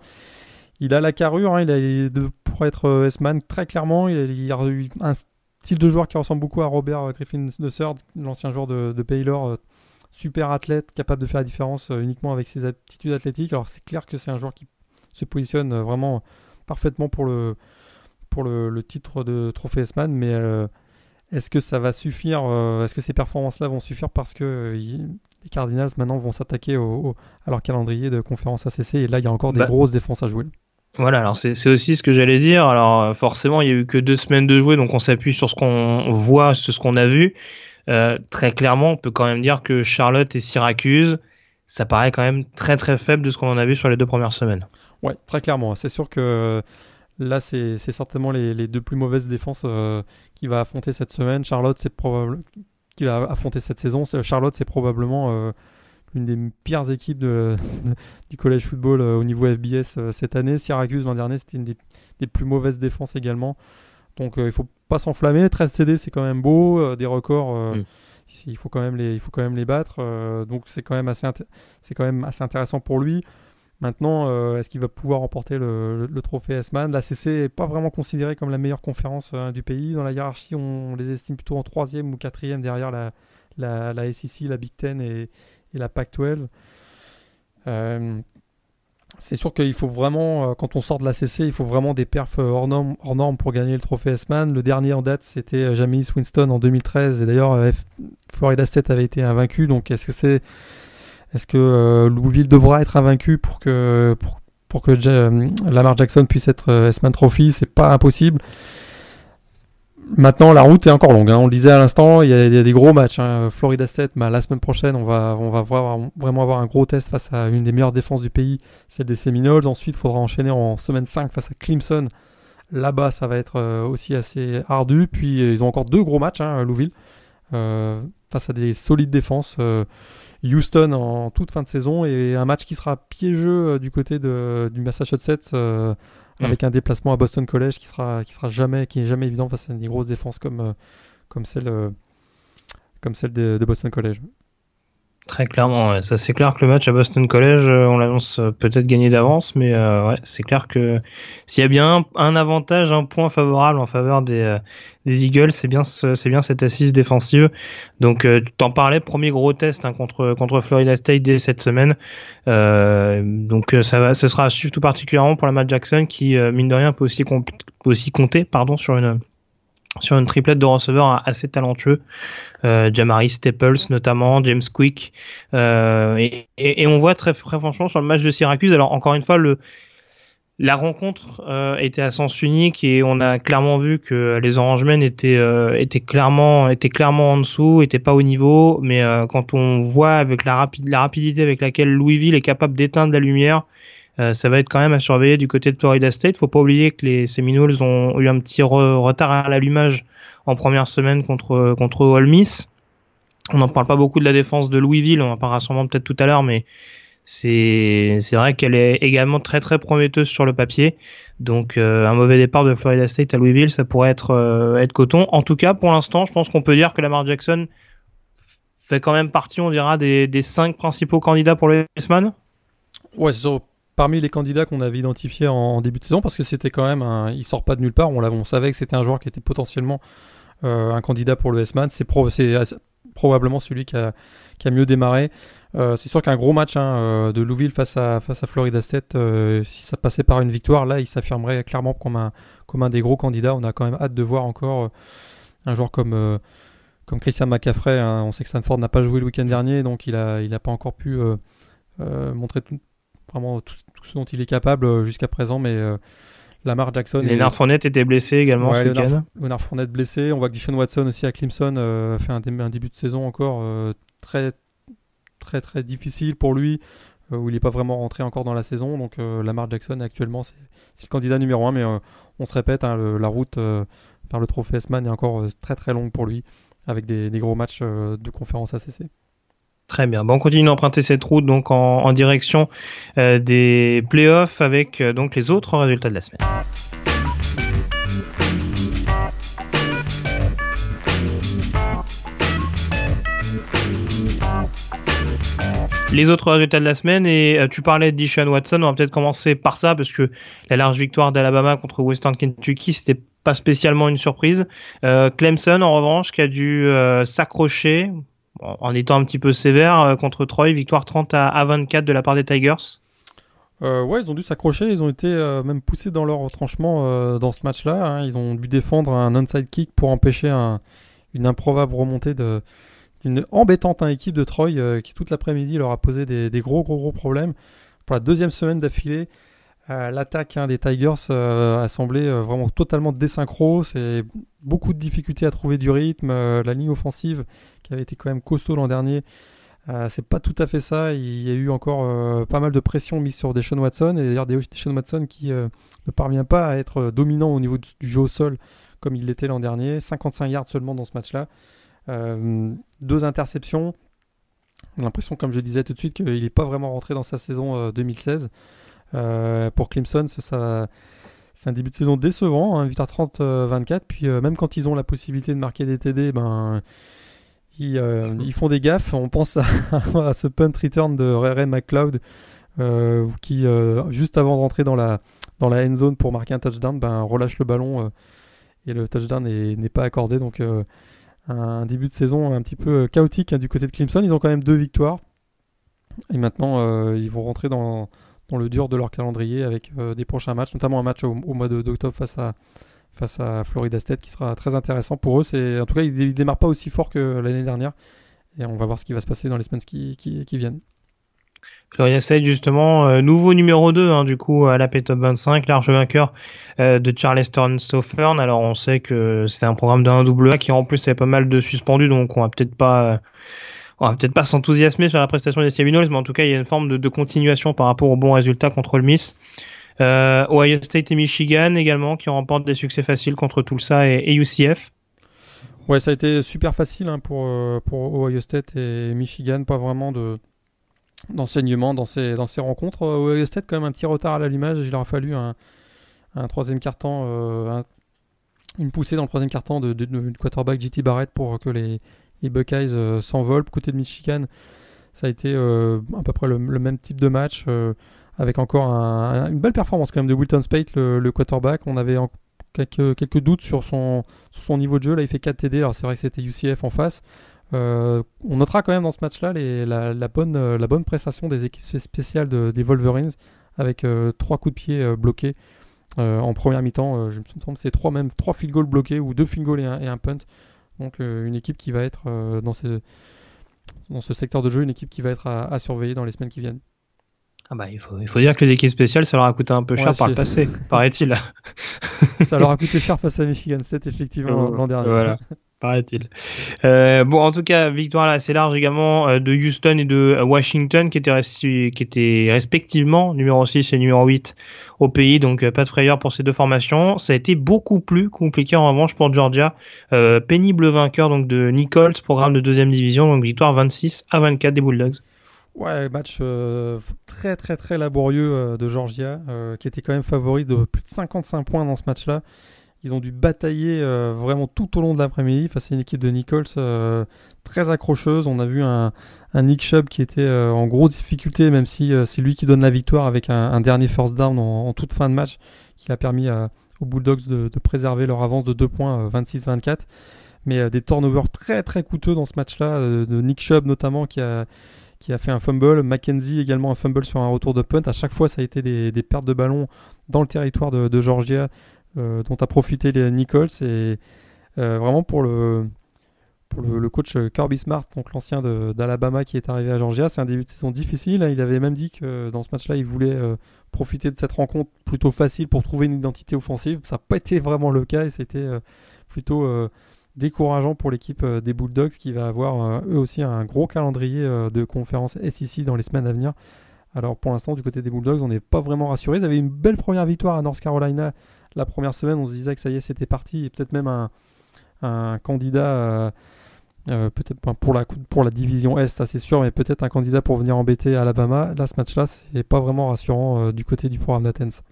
Il a la carrure, hein, il, a, pour être S-Man très clairement. Il a, eu un style de joueur qui ressemble beaucoup à Robert Griffin III, l'ancien joueur de, de Baylor super athlète, capable de faire la différence euh, uniquement avec ses aptitudes athlétiques. Alors c'est clair que c'est un joueur qui se positionne euh, vraiment parfaitement pour le, pour le, titre de trophée S-Man, mais euh, est-ce que ça va suffire Est-ce que ces performances-là vont suffire parce que les Cardinals maintenant vont s'attaquer à leur calendrier de conférence ACC et là il y a encore des bah grosses défenses à jouer voilà, alors c'est aussi ce que j'allais dire. Alors forcément, il y a eu que deux semaines de jouer, donc on s'appuie sur ce qu'on voit, sur ce qu'on a vu. Euh, très clairement, on peut quand même dire que Charlotte et Syracuse, ça paraît quand même très très faible de ce qu'on en a vu sur les deux premières semaines. Ouais, très clairement. C'est sûr que là, c'est certainement les, deux plus mauvaises défenses euh, qui va affronter cette semaine. Charlotte, c'est probable qui va affronter cette saison. Charlotte, c'est probablement euh, une des pires équipes *laughs* du college football au niveau FBS cette année. Syracuse l'an dernier, c'était une des, des, plus mauvaises défenses également. Donc euh, il faut pas s'enflammer. 13 CD, c'est quand même beau. Euh, des records, euh, mm. il, faut quand même les, il faut quand même les battre. donc c'est quand, même assez c'est quand même assez intéressant pour lui. Maintenant, est-ce qu'il va pouvoir remporter le, trophée S-Man? La CC n'est pas vraiment considérée comme la meilleure conférence du pays. Dans la hiérarchie, on, les estime plutôt en troisième ou quatrième derrière la, la, la SEC, la Big Ten et, et la Pac-12 c'est sûr qu'il faut vraiment, euh, quand on sort de la CC, il faut vraiment des perfs euh, hors normes, pour gagner le trophée S-Man. Le dernier en date, c'était euh, James Winston en 2013. Et d'ailleurs, Florida State avait été invaincu. Donc, est-ce que c'est, Louisville devra être invaincu pour que, pour, pour Lamar Jackson puisse être S-Man Trophy? C'est pas impossible. Maintenant, la route est encore longue. Hein. On le disait à l'instant, il y, a des gros matchs. Hein. Florida State, bah, la semaine prochaine, on va, on va vraiment avoir un gros test face à une des meilleures défenses du pays, celle des Seminoles. Ensuite, il faudra enchaîner en semaine 5 face à Clemson. Là-bas, ça va être euh, aussi assez ardu. Puis, ils ont encore deux gros matchs, hein, Louisville, euh, face à des solides défenses. Euh, Houston en toute fin de saison et un match qui sera piégeux du côté de, du Massachusetts Mm. avec un déplacement à Boston College qui sera qui sera jamais qui est jamais évident face à des grosses défenses comme euh, comme celle euh, comme celle de, Boston College. Très clairement, ça c'est clair que le match à Boston College, euh, on l'annonce peut-être gagné d'avance, mais ouais, c'est clair que s'il y a bien un, avantage, un point favorable en faveur des, des Eagles, c'est bien c'est bien cette assise défensive. Donc tu t'en parlais, premier gros test hein, contre contre Florida State dès cette semaine. Euh, donc ça va, ce sera à suivre tout particulièrement pour la Matt Jackson qui mine de rien peut aussi aussi compter pardon sur une sur une triplette de receveurs assez talentueux, euh, Jamari Staples notamment, James Quick, euh, et, et, on voit très, très franchement sur le match de Syracuse. Alors encore une fois, le, la rencontre euh, était à sens unique et on a clairement vu que les Orangemen étaient, euh, étaient clairement, étaient clairement en dessous, étaient pas au niveau. Mais euh, quand on voit avec la, la rapidité avec laquelle Louisville est capable d'éteindre la lumière, euh, ça va être quand même à surveiller du côté de Florida State. Faut pas oublier que les Seminoles ont eu un petit retard à l'allumage en première semaine contre contre Ole Miss. On n'en parle pas beaucoup de la défense de Louisville, on en parlera sûrement peut-être tout à l'heure, mais c'est c'est vrai qu'elle est également très très prometteuse sur le papier. Donc euh, un mauvais départ de Florida State à Louisville, ça pourrait être euh, être coton. En tout cas, pour l'instant, je pense qu'on peut dire que Lamar Jackson fait quand même partie, on dira, des, des cinq principaux candidats pour le S-Man. Ouais, parmi les candidats qu'on avait identifiés en, début de saison parce que c'était quand même un, il sort pas de nulle part. On, savait que c'était un joueur qui était potentiellement euh, un candidat pour le S-Man. C'est probablement celui qui a, mieux démarré. Euh, c'est sûr qu'un gros match hein, euh, de Louisville face à, Florida State, si ça passait par une victoire, là, il s'affirmerait clairement comme un, des gros candidats. On a quand même hâte de voir encore un joueur comme, Christian McCaffrey. Hein. On sait que Stanford n'a pas joué le week-end dernier, donc il n'a pas encore pu montrer tout, vraiment tout, ce dont il est capable euh, jusqu'à présent, mais euh, Lamar Jackson. Léonard Fournette était blessé également ce week-end. Léonard Fournette blessé. On voit que Dishon Watson aussi à Clemson euh, fait un, début de saison encore très très très difficile pour lui, où il n'est pas vraiment rentré encore dans la saison. Donc Lamar Jackson actuellement c'est le candidat numéro un, mais on se répète, hein, la route vers le trophée S-Man est encore très très longue pour lui, avec des, des gros matchs de conférence ACC. Très bien. Bon, on continue d'emprunter cette route donc en, direction euh, des playoffs avec euh, donc les autres résultats de la semaine. Les autres résultats de la semaine, et euh, tu parlais de Deshaun Watson, on va peut-être commencer par ça, parce que la large victoire d'Alabama contre Western Kentucky, c'était pas spécialement une surprise. Clemson, en revanche, qui a dû s'accrocher, en étant un petit peu sévère euh, contre Troy, victoire 30 à, 24 de la part des Tigers. Euh, ouais, ils ont dû s'accrocher, ils ont été euh, même poussés dans leur retranchement dans ce match-là. Hein. Ils ont dû défendre un onside kick pour empêcher une improbable remontée d'une embêtante équipe de Troy qui toute l'après-midi leur a posé des, gros gros gros problèmes. Pour la deuxième semaine d'affilée, euh, l'attaque hein, des Tigers euh, a semblé euh, vraiment totalement désynchro. C'est beaucoup de difficultés à trouver du rythme. la ligne offensive, qui avait été quand même costaud l'an dernier, c'est pas tout à fait ça. Il y a eu encore pas mal de pression mise sur Deshaun Watson. Et d'ailleurs, Deshaun Watson qui ne parvient pas à être dominant au niveau du jeu au sol comme il l'était l'an dernier. 55 yards seulement dans ce match-là. deux interceptions. L'impression, comme je disais tout de suite, qu'il n'est pas vraiment rentré dans sa saison 2016. Euh, pour Clemson, ça, c'est un début de saison décevant, hein, victoire 30-24. Puis euh, même quand ils ont la possibilité de marquer des TD, ben, ils, euh, *laughs* ils font des gaffes. On pense à, *laughs* ce punt return de Ray McLeod qui, juste avant de rentrer dans la, dans la end zone pour marquer un touchdown, ben, relâche le ballon et le touchdown n'est pas accordé. Donc un début de saison un petit peu chaotique hein, du côté de Clemson. Ils ont quand même deux victoires. Et maintenant, ils vont rentrer dans, dans le dur de leur calendrier avec euh, des prochains matchs, notamment un match au, mois d'octobre face à, face à Florida State qui sera très intéressant pour eux. C'est, en tout cas, ils ne démarrent pas aussi fort que l'année dernière. Et on va voir ce qui va se passer dans les semaines qui, qui, viennent. Florida State, justement, euh, nouveau numéro 2, hein, du coup, à la Top 25, large vainqueur euh, de Charleston Southern. Alors, on sait que c'était un programme de 1AA qui, en plus, avait pas mal de suspendus, donc on va peut-être pas on va peut-être pas s'enthousiasmer sur la prestation des Seminoles, mais en tout cas, il y a une forme de, continuation par rapport aux bons résultats contre le Miss. Euh, Ohio State et Michigan également, qui remportent des succès faciles contre Tulsa et, UCF. Ouais, ça a été super facile hein, pour, euh, pour Ohio State et Michigan, pas vraiment de d'enseignement dans ces, dans ces rencontres. Ohio State, quand même un petit retard à l'allumage, il leur fallu un, un troisième quart-temps, euh, une poussée dans le troisième quart-temps de, de, de, quarterback JT Barrett pour que les, les Buckeyes euh, s'envolent. Côté de Michigan, ça a été euh, à peu près le, même type de match, euh, avec encore une belle performance quand même de Wilton Spate, le, quarterback. On avait quelques, doutes sur son, niveau de jeu. Là, il fait 4 TD. Alors, c'est vrai que c'était UCF en face. on notera quand même dans ce match-là la, bonne, prestation des équipes spéciales des Wolverines avec trois coups de pied bloqués en première mi-temps. je me semble c'est trois, même trois field goals bloqués ou deux field goals et un, et un punt. Donc euh, une équipe qui va être euh, dans, ce, dans ce secteur de jeu, une équipe qui va être à, surveiller dans les semaines qui viennent. Ah bah, il, faut, il faut dire que les équipes spéciales, ça leur a coûté un peu cher par le passé, *laughs* paraît-il. ça leur a coûté cher face à Michigan State, effectivement, l'an dernier. Voilà, *laughs* paraît-il. Euh, bon, en tout cas, victoire là assez large également de Houston et de Washington, qui étaient, qui étaient respectivement numéro 6 et numéro 8 au pays, donc euh, pas de frayeur pour ces deux formations. Ça a été beaucoup plus compliqué en revanche pour Georgia, euh, pénible vainqueur donc de Nichols, programme de deuxième division, donc victoire 26 à 24 des Bulldogs. Ouais, match euh, très très très laborieux de Georgia, qui était quand même favori de plus de 55 points dans ce match-là. Ils ont dû batailler vraiment tout au long de l'après-midi face à une équipe de Nichols très accrocheuse. On a vu un, Nick Chubb qui était euh, en grosse difficulté, même si euh, c'est lui qui donne la victoire avec un, dernier first down en, toute fin de match, qui a permis aux Bulldogs de, préserver leur avance de 2 points 26-24. Euh, Mais des turnovers très très coûteux dans ce match-là, de Nick Chubb notamment qui a, qui a fait un fumble, Mackenzie également un fumble sur un retour de punt. À chaque fois, ça a été des, pertes de ballon dans le territoire de, Georgia, dont a profité les Nichols. Et vraiment pour le, coach euh, Kirby Smart, donc l'ancien d'Alabama qui est arrivé à Georgia. C'est un début de saison difficile. Hein. Il avait même dit que dans ce match-là, il voulait euh, profiter de cette rencontre plutôt facile pour trouver une identité offensive. Ça n'a pas été vraiment le cas et c'était euh, plutôt décourageant pour l'équipe des Bulldogs qui va avoir eux aussi un gros calendrier de conférences SEC dans les semaines à venir. Alors pour l'instant, du côté des Bulldogs, on n'est pas vraiment rassuré. Ils avaient une belle première victoire à North Carolina la première semaine. On se disait que ça y est, c'était parti et peut-être même un, candidat peut-être pour la, division Est, ça c'est sûr, mais peut-être un candidat pour venir embêter Alabama. Là, ce match-là, c'est pas vraiment rassurant du côté du programme d'Athens.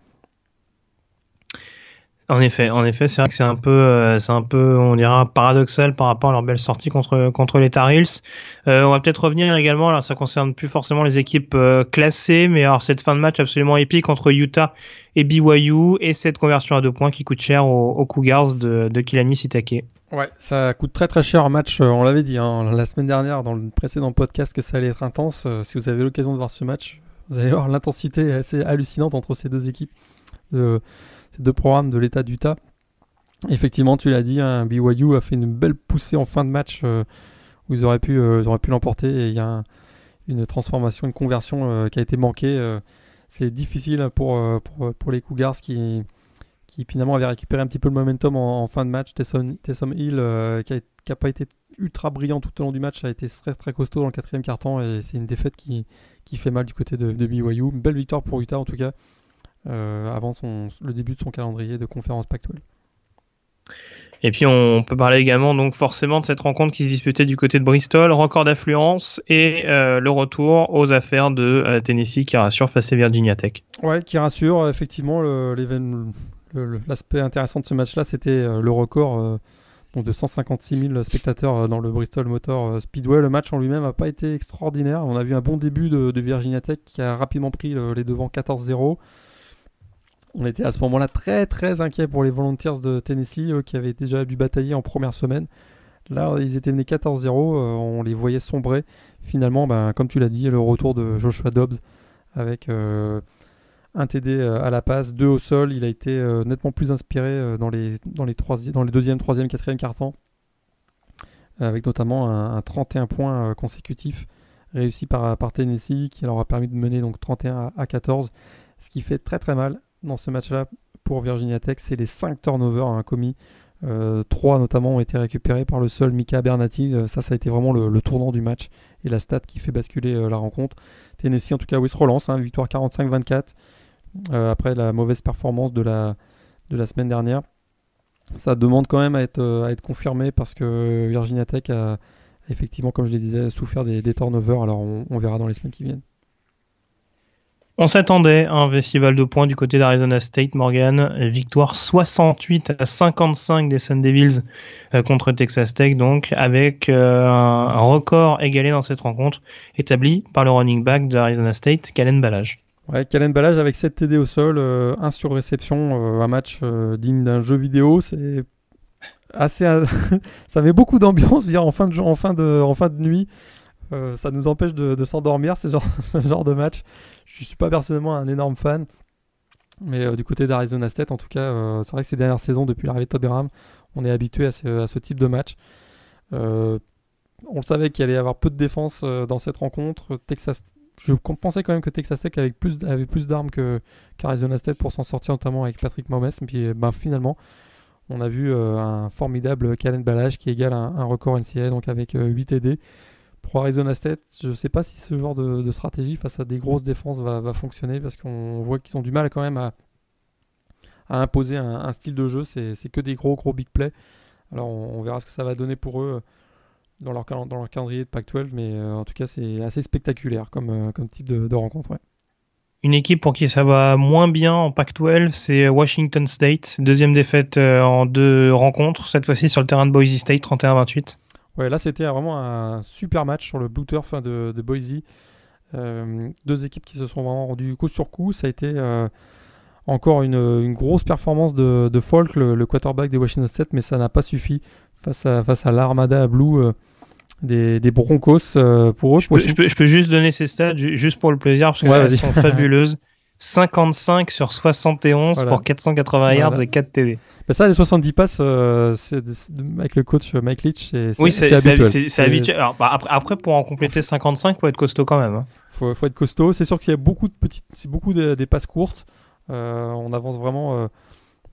En effet, en effet, c'est vrai que c'est un peu, euh, c'est un peu, on dira paradoxal par rapport à leur belle sortie contre contre les Tar Heels. Euh, on va peut-être revenir également. Alors, ça concerne plus forcément les équipes euh, classées, mais alors cette fin de match absolument épique entre Utah et BYU et cette conversion à deux points qui coûte cher aux, Cougars de, de Kilani Sitake. Ouais, ça coûte très très cher un match. on l'avait dit hein, la semaine dernière dans le précédent podcast que ça allait être intense. si vous avez l'occasion de voir ce match, vous allez voir l'intensité assez hallucinante entre ces deux équipes deux programmes de l'État d'Utah. Effectivement, tu l'as dit, un BYU a fait une belle poussée en fin de match euh, où ils auraient pu, euh, pu l'emporter et il y a une transformation, une conversion euh, qui a été manquée. c'est difficile pour, pour, les Cougars qui, qui finalement avaient récupéré un petit peu le momentum en, fin de match. Tessom, Hill, qui n'a pas été ultra brillant tout au long du match, a été très, très costaud dans le quatrième quart-temps et c'est une défaite qui, qui fait mal du côté de, BYU. Belle victoire pour Utah en tout cas. Euh, avant son, le début de son calendrier de conférence Pac-12. Et puis on peut parler également donc forcément de cette rencontre qui se disputait du côté de Bristol, record d'affluence et euh, le retour aux affaires de euh, Tennessee qui rassure face à Virginia Tech. Ouais, qui rassure effectivement l'aspect intéressant de ce match-là, c'était le record de 156 000 spectateurs dans le Bristol Motor Speedway. Le match en lui-même n'a pas été extraordinaire. On a vu un bon début de, de Virginia Tech qui a rapidement pris les devants 14-0 on était à ce moment-là très très inquiets pour les Volunteers de Tennessee qui avaient déjà dû batailler en première semaine. Là, ils étaient menés 14-0, euh, on les voyait sombrer. Finalement, ben, comme tu l'as dit, le retour de Joshua Dobbs avec euh, un TD euh, à la passe, deux au sol. Il a été nettement plus inspiré dans les, dans les, dans les deuxième, troisième, quatrième cartons, avec notamment un, 31 points consécutifs réussi par, Tennessee qui leur a permis de mener donc 31 à 14, ce qui fait très très mal dans ce match-là pour Virginia Tech, c'est les 5 turnovers commis. Euh, 3 notamment ont été récupérés par le seul Mika Bernati. Euh, ça, ça a été vraiment le, tournant du match et la stat qui fait basculer euh, la rencontre. Tennessee, en tout cas, oui, se relance. Hein, victoire 45-24 euh, après la mauvaise performance de la, de la semaine dernière. Ça demande quand même à être, à être confirmé parce que Virginia Tech a effectivement, comme je le disais, souffert des, turnovers. Alors on verra dans les semaines qui viennent. On s'attendait à un festival de points du côté d'Arizona State, Morgan. Victoire 68 à 55 des Sun Devils euh, contre Texas Tech, donc avec euh, un record égalé dans cette rencontre établi par le running back d'Arizona State, Kalen Balage. Ouais, Kalen Balage avec 7 TD au sol, 1 euh, sur réception, un match digne d'un jeu vidéo. C'est assez, *laughs* ça met beaucoup d'ambiance, en fin en fin de nuit. Ça nous empêche de, s'endormir, ce genre, *laughs* ce genre de match. Je suis pas personnellement un énorme fan. Mais euh, du côté d'Arizona State, en tout cas, euh, c'est vrai que ces dernières saisons, depuis l'arrivée de Todd Graham, on est habitué à ce, type de match. Euh, on le savait qu'il allait y avoir peu de défense dans cette rencontre. Texas, je pensais quand même que Texas Tech avait plus, d'armes qu'Arizona State pour s'en sortir, notamment avec Patrick Mahomes. Puis ben, finalement, on a vu un formidable Kalen Balage qui égale un, record NCAA, donc avec 8 TD pour Arizona State, je ne sais pas si ce genre de, stratégie face à des grosses défenses va, fonctionner parce qu'on voit qu'ils ont du mal quand même à, imposer un, style de jeu. C'est que des gros gros big plays. Alors on, verra ce que ça va donner pour eux dans leur, dans leur calendrier de Pac-12, mais euh, en tout cas c'est assez spectaculaire comme, euh, type de, rencontre. Une équipe pour qui ça va moins bien en Pac-12, c'est Washington State. Deuxième défaite euh, en deux rencontres, cette fois-ci sur le terrain de Boise State, 31-28. Ouais, là c'était vraiment un super match sur le Blue Turf de, Boise. Euh, deux équipes qui se sont vraiment rendues coup sur coup. Ça a été euh, encore une, grosse performance de, Falk, le, quarterback des Washington State, mais ça n'a pas suffi face à, face à l'Armada Blue euh, des, Broncos pour eux. Je peux, juste donner ces stats, juste pour le plaisir, parce qu'elles sont fabuleuses. *laughs* 55 sur 71 pour 480 yards et 4 TD. Bah ça, les 70 passes, euh, avec le coach Mike Leach, c'est oui, c'est habituel. Alors, bah, après, après, pour en compléter 55, faut être costaud quand même. Hein. Faut, faut être costaud. C'est sûr qu'il y a beaucoup de petites, c'est beaucoup des passes courtes. Euh, on avance vraiment euh,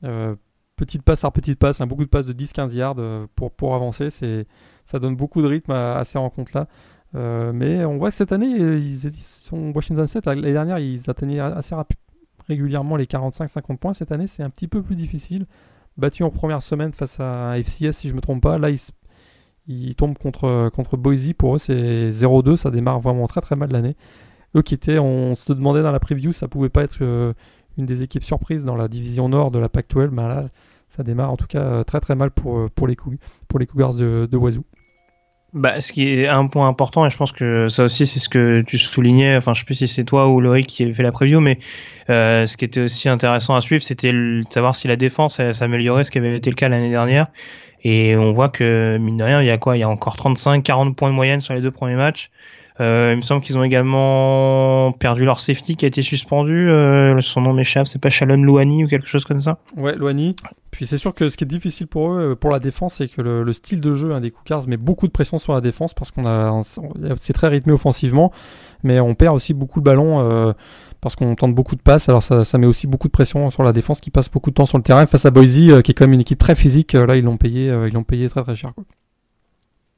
euh, petite passe par petite passe, hein, beaucoup de passes de 10-15 yards pour, pour avancer. C'est, ça donne beaucoup de rythme à, à ces rencontres-là. Euh, mais on voit que cette année, ils, sont Washington State. L'année dernière, ils atteignaient assez régulièrement les 45-50 points. Cette année, c'est un petit peu plus difficile. Battu en première semaine face à FCS, si je ne me trompe pas. Là, ils, tombent contre, contre Boise. Pour eux, c'est 0-2. Ça démarre vraiment très très mal l'année. Eux qui étaient, on se demandait dans la preview, ça pouvait pas être euh, une des équipes surprises dans la division nord de la Pac-12. Mais là, ça démarre en tout cas euh, très très mal pour, pour les Cougars de, de Wazoo. Bah, ce qui est un point important, et je pense que ça aussi c'est ce que tu soulignais, enfin je sais plus si c'est toi ou Loïc qui a fait la preview, mais euh, ce qui était aussi intéressant à suivre, c'était de savoir si la défense s'améliorait, ce qui avait été le cas l'année dernière. Et on voit que, mine de rien, il y a quoi? Il y a encore 35-40 points de moyenne sur les deux premiers matchs. Euh, il me semble qu'ils ont également perdu leur safety qui a été suspendu. Euh, son nom m'échappe, c'est pas Shalon Louani ou quelque chose comme ça Ouais, Louani. Puis c'est sûr que ce qui est difficile pour eux, pour la défense, c'est que le, style de jeu hein, des Cougars met beaucoup de pression sur la défense parce qu'on a, c'est très rythmé offensivement, mais on perd aussi beaucoup de ballons euh, parce qu'on tente beaucoup de passes. Alors ça, ça met aussi beaucoup de pression sur la défense qui passe beaucoup de temps sur le terrain face à Boise, qui est quand même une équipe très physique. là, ils l'ont payé, ils l'ont payé très très cher. Quoi.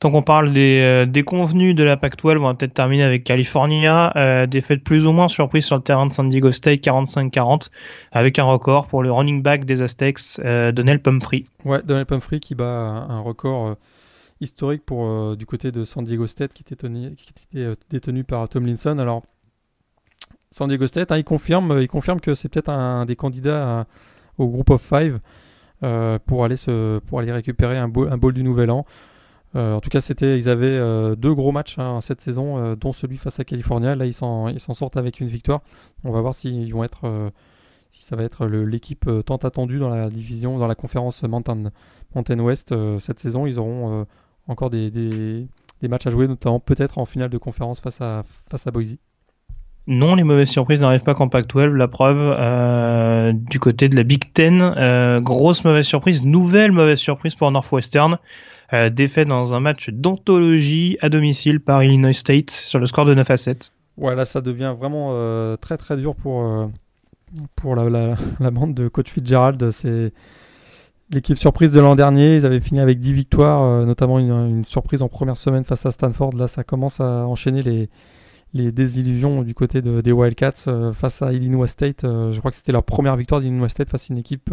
Tant qu'on parle des, euh, convenus de la Pac-12, on va peut-être terminer avec California. Euh, défaite plus ou moins surprise sur le terrain de San Diego State, 45-40, avec un record pour le running back des Aztecs, euh, Donnell Pumphrey. Ouais, Donnell Pumphrey qui bat un record euh, historique pour du côté de San Diego State qui était, détenu par Tomlinson. Alors, San Diego State, hein, il, confirme, il confirme que c'est peut-être un, des candidats au Group of Five pour, aller se, pour aller récupérer un, un bowl du Nouvel An. Euh, en tout cas, ils avaient euh, deux gros matchs hein, cette saison, euh, dont celui face à California. Là, ils s'en, sortent avec une victoire. On va voir si ça va être l'équipe tant attendue dans la division, dans la conférence Mountain, West cette saison. Ils auront encore des, matchs à jouer, notamment peut-être en finale de conférence face à, face à Boise. Non, les mauvaises surprises n'arrivent pas qu'en Pac-12. La preuve, du côté de la Big Ten, grosse mauvaise surprise, nouvelle mauvaise surprise pour Northwestern. Euh, défait dans un match d'anthologie à domicile par Illinois State sur le score de 9 à 7. Ouais, là ça devient vraiment euh, très très dur pour, euh, pour *laughs* la, bande de coach Fitzgerald. C'est l'équipe surprise de l'an dernier. Ils avaient fini avec 10 victoires, notamment une, surprise en première semaine face à Stanford. Là ça commence à enchaîner les, les désillusions du côté de, des Wildcats face à Illinois State. je crois que c'était leur première victoire d'Illinois State face à une équipe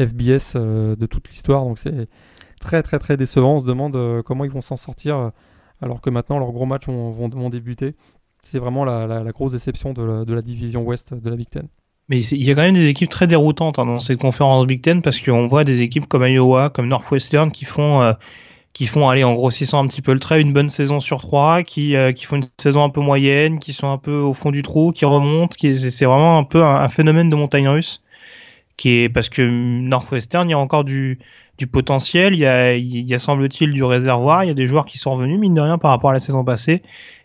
FBS de toute l'histoire. Donc c'est très très très décevant. On se demande euh, comment ils vont s'en sortir euh, alors que maintenant leurs gros matchs vont, vont, débuter. C'est vraiment la, la, grosse déception de la, de la, division ouest de la Big Ten. Mais il y a quand même des équipes très déroutantes hein, dans cette conférence Big Ten parce qu'on voit des équipes comme Iowa, comme Northwestern qui font euh, qui font aller en grossissant un petit peu le trait une bonne saison sur trois, qui qui font une saison un peu moyenne, qui sont un peu au fond du trou, qui remontent, qui c'est vraiment un peu un, un, phénomène de montagne russe qui est parce que Northwestern il y a encore du du potentiel. Il y a, il y a semble-t-il du réservoir. Il y a des joueurs qui sont revenus, mine de rien, par rapport à la saison passée.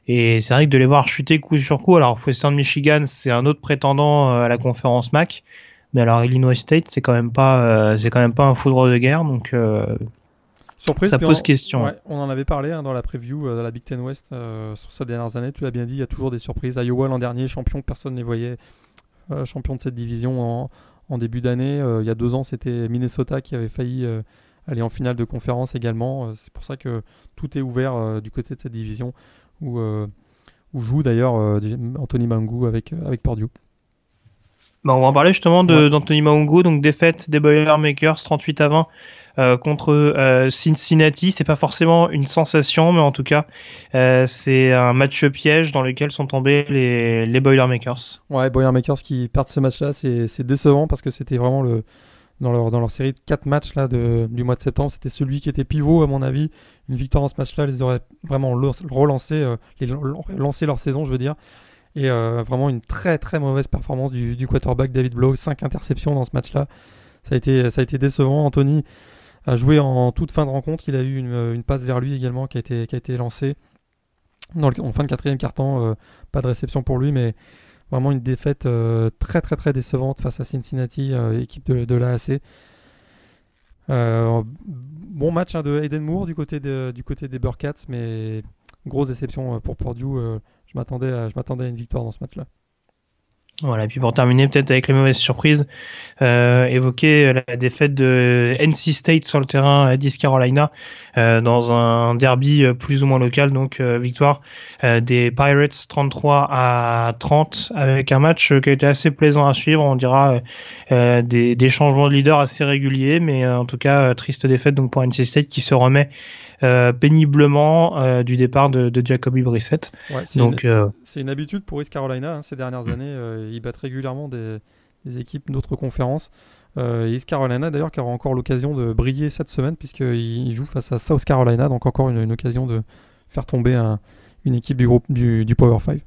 Et c'est vrai que de les voir chuter coup sur coup. Alors, Western Michigan, c'est un autre prétendant euh, à la conférence MAC. Mais alors, Illinois State, c'est quand même pas, euh, c'est quand même pas un foudre de guerre. Donc, euh, Surprise, ça pose question. on en avait parlé hein, dans la preview de la Big Ten West sur ces dernières années. Tu l'as bien dit, il y a toujours des surprises. Iowa l'an dernier, champion, personne ne les voyait. champion de cette division en, en début d'année. Euh, il y a deux ans, c'était Minnesota qui avait failli euh, aller en finale de conférence également. Euh, c'est pour ça que tout est ouvert du côté de cette division où, où joue d'ailleurs Anthony Mangou avec, avec. Bah, on va en parler justement d'Anthony de, donc défaite des Boilermakers 38 à 20 euh, contre euh, Cincinnati. C'est pas forcément une sensation, mais en tout cas, euh, c'est un match piège dans lequel sont tombés les, les Boilermakers. Ouais, Boilermakers qui perdent ce match-là, c'est décevant parce que c'était vraiment le dans leur, dans leur série de 4 matchs là, du mois de septembre. C'était celui qui était pivot, à mon avis. Une victoire dans ce match-là les aurait vraiment relancé, lancé leur saison, je veux dire. Et vraiment une très très mauvaise performance du, quarterback David Blow. 5 interceptions dans ce match-là. Ça ça a été décevant. Anthony a joué en toute fin de rencontre. Il a eu une, passe vers lui également qui a été, lancée. En fin de quatrième carton, euh, pas de réception pour lui, mais vraiment une défaite euh, très très très décevante face à Cincinnati, euh, équipe de, de l'AAC. bon match hein, de Hayden Moore du côté, des Burkats, mais grosse déception pour Purdue. je m'attendais à une victoire dans ce match-là. Voilà, et puis pour terminer peut-être avec les mauvaises surprises, euh, évoquer la défaite de NC State sur le terrain à East Carolina euh, dans un derby plus ou moins local, donc euh, victoire euh, des Pirates 33 à 30 avec un match qui a été assez plaisant à suivre, on dira euh, des, des, changements de leader assez réguliers, mais en tout cas triste défaite donc pour NC State qui se remet péniblement du départ de, de Jacoby Brissett. Donc c'est une, habitude pour East Carolina hein, ces dernières mm. années. ils battent régulièrement des, des équipes d'autres conférences. Euh, East Carolina d'ailleurs qui aura encore l'occasion de briller cette semaine puisqu'il joue face à South Carolina, donc encore une, occasion de faire tomber une équipe du groupe du, Power 5.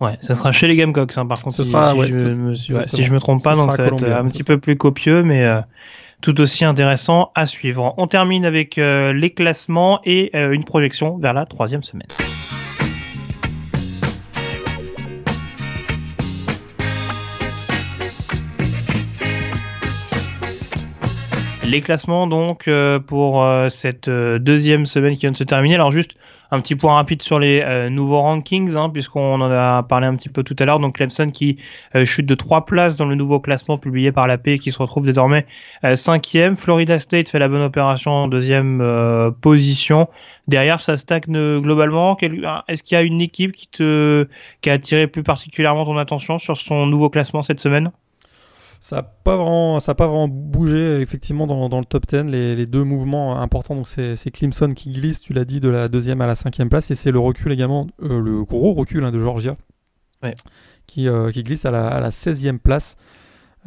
Ouais, ça sera chez les Gamecocks hein, par contre. si, je me, si je me trompe pas, donc ça va être un petit peu plus copieux, mais euh, tout aussi intéressant à suivre. On termine avec euh, les classements et euh, une projection vers la troisième semaine. Les classements donc euh, pour cette deuxième semaine qui vient de se terminer. Alors juste un petit point rapide sur les nouveaux rankings, hein, puisqu'on en a parlé un petit peu tout à l'heure. Donc Clemson qui chute de trois places dans le nouveau classement publié par la P, qui se retrouve désormais cinquième. Florida State fait la bonne opération en deuxième position. Derrière, ça stagne globalement. Est-ce qu'il y a une équipe qui te qui a attiré plus particulièrement ton attention sur son nouveau classement cette semaine? Ça n'a pas vraiment, ça pas vraiment bougé effectivement dans, dans le top 10. Les, les, deux mouvements importants, donc c'est Clemson qui glisse, tu l'as dit, de la deuxième à la cinquième place, et c'est le recul également, euh, le gros recul hein, de Georgia, qui, euh, qui, glisse à la, à la 16e place.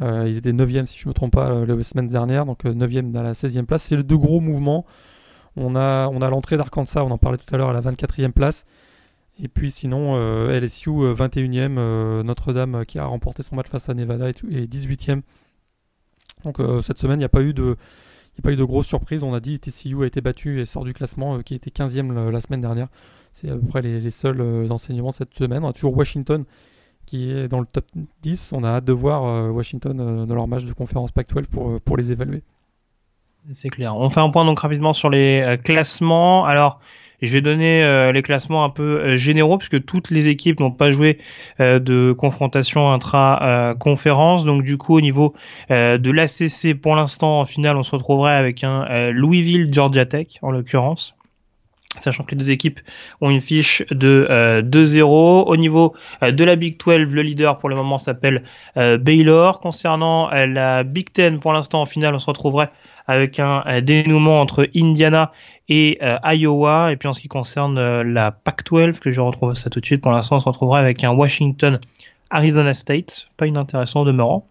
Euh, ils étaient 9e si je ne me trompe pas la semaine dernière, donc 9e à la 16e place. C'est les deux gros mouvements. On a, on a l'entrée d'Arkansas, on en parlait tout à l'heure, à la 24e place. Et puis sinon, euh, LSU 21e, euh, euh, Notre-Dame qui a remporté son match face à Nevada et, 18e. Donc cette semaine, il n'y a pas eu de... Il grosses surprises. On a dit TCU a été battu et sort du classement, qui était 15e la semaine dernière. C'est à peu près les, seuls enseignements cette semaine. On a toujours Washington qui est dans le top 10. On a hâte de voir Washington dans leur match de conférence Pac-12 pour, pour les évaluer. C'est clair. On fait un point donc rapidement sur les classements. Alors, je vais donner euh, les classements un peu euh, généraux puisque toutes les équipes n'ont pas joué euh, de confrontation intra-conférence. Donc du coup au niveau de l'ACC pour l'instant en finale on se retrouverait avec un Louisville Georgia Tech en l'occurrence sachant que les deux équipes ont une fiche de 2-0. Au niveau de la Big 12, le leader pour le moment s'appelle Baylor. Concernant la Big 10, pour l'instant en finale, on se retrouverait avec un dénouement entre Indiana et euh, Iowa. Et puis en ce qui concerne euh, la Pac-12, que je retrouve ça tout de suite, pour l'instant on se retrouvera avec un Washington Arizona State, pas inintéressant demeurant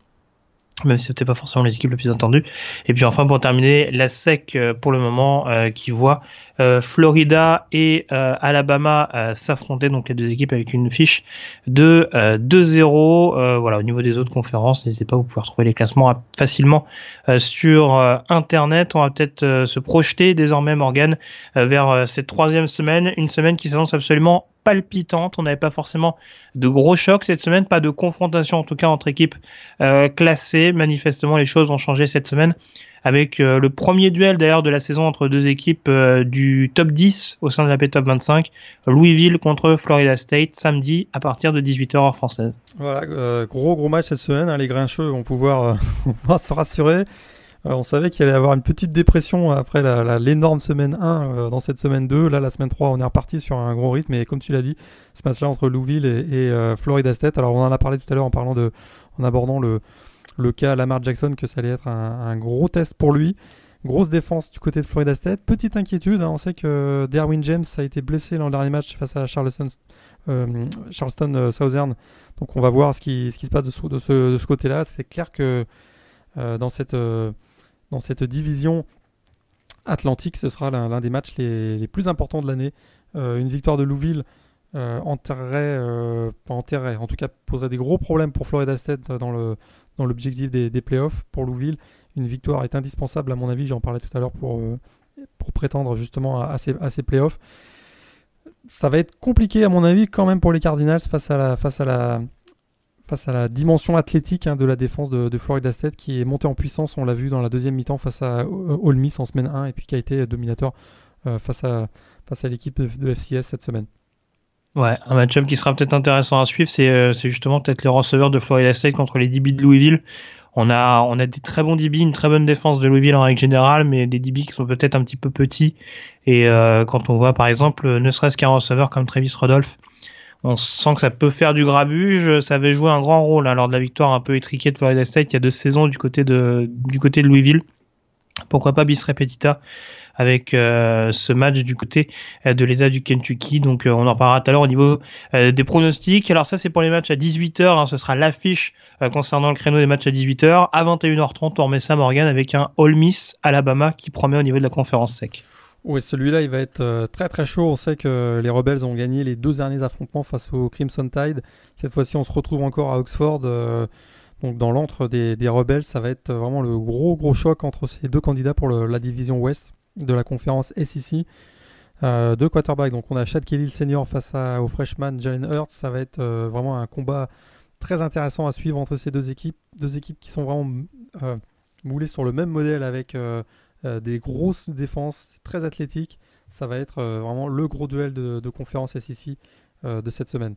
même si c'était pas forcément les équipes les plus attendues. Et puis enfin pour terminer, la SEC euh, pour le moment qui voit euh, Florida et euh, Alabama euh, s'affronter, donc les deux équipes avec une fiche de 2-0. voilà, au niveau des autres conférences, n'hésitez pas, vous pouvez retrouver les classements facilement sur Internet. On va peut-être se projeter désormais, Morgan, vers cette troisième semaine, une semaine qui s'annonce absolument On n'avait pas forcément de gros chocs cette semaine, pas de confrontation en tout cas entre équipes classées. Manifestement, les choses ont changé cette semaine avec euh, le premier duel d'ailleurs de la saison entre deux équipes euh, du top 10 au sein de la P-Top 25, Louisville contre Florida State, samedi à partir de 18h heure française. Voilà, euh, gros gros match cette semaine, hein, les grincheux vont pouvoir, *laughs* se rassurer. On savait qu'il allait y avoir une petite dépression après l'énorme semaine 1 dans cette semaine 2. Là, la semaine 3, on est reparti sur un gros rythme. Et comme tu l'as dit, ce match-là entre Louisville et, et Florida State. Alors, on en a parlé tout à l'heure en parlant de, en abordant le, le cas Lamar Jackson que ça allait être un, gros test pour lui. Grosse défense du côté de Florida State. Petite inquiétude, hein, on sait que Derwin James a été blessé dans le dernier match face à Charleston, euh, Charleston euh, Southern. Donc on va voir ce qui, ce qui se passe de ce, de ce, côté-là. C'est clair que euh, dans, cette, dans cette division atlantique, ce sera l'un des matchs les, plus importants de l'année. une victoire de Louisville enterrerait, enterrerait, en tout cas poserait des gros problèmes pour Florida State dans l'objectif des, playoffs pour Louville. Une victoire est indispensable à mon avis, j'en parlais tout à l'heure pour, euh, prétendre justement à, ces, playoffs. Ça va être compliqué à mon avis quand même pour les Cardinals face à la, face à la dimension athlétique hein, de la défense de, Florida State qui est montée en puissance, on l'a vu dans la deuxième mi-temps face à Ole Miss en semaine 1 et puis qui a été dominateur euh, face à, l'équipe de, de FCS cette semaine. Ouais, un match-up qui sera peut-être intéressant à suivre, c'est euh, justement peut-être les receveurs de Florida State contre les DB de Louisville. On a, des très bons DB, une très bonne défense de Louisville en règle générale, mais des DB qui sont peut-être un petit peu petits. Et euh, quand on voit par exemple, ne serait-ce qu'un receveur comme Travis Rodolphe, on sent que ça peut faire du grabuge. Ça avait joué un grand rôle hein, lors de la victoire un peu étriquée de Florida State il y a deux saisons du côté de, du côté de Louisville. Pourquoi pas bis repetita avec ce match du côté de l'État du Kentucky. Donc on en parlera tout à l'heure au niveau des pronostics. Alors ça c'est pour les matchs à 18h, hein, ce sera l'affiche concernant le créneau des matchs à 18h. À 21h30, on remet ça Morgan avec un All Miss Alabama qui promet au niveau de la conférence sec. Oui, celui-là, il va être euh, très très chaud. On sait que les Rebels ont gagné les deux derniers affrontements face au Crimson Tide. Cette fois-ci, on se retrouve encore à Oxford. Euh, donc dans l'antre des, des, Rebels, ça va être vraiment le gros gros choc entre ces deux candidats pour la division Ouest de la conférence SEC. Euh, deux quarterbacks. Donc on a Chad Kelly le senior face au freshman Jalen Hurts. Ça va être euh, vraiment un combat très intéressant à suivre entre ces deux équipes. Deux équipes qui sont vraiment moulées sur le même modèle avec des grosses défenses, très athlétiques. Ça va être euh, vraiment le gros duel de, de conférence SEC euh, de cette semaine.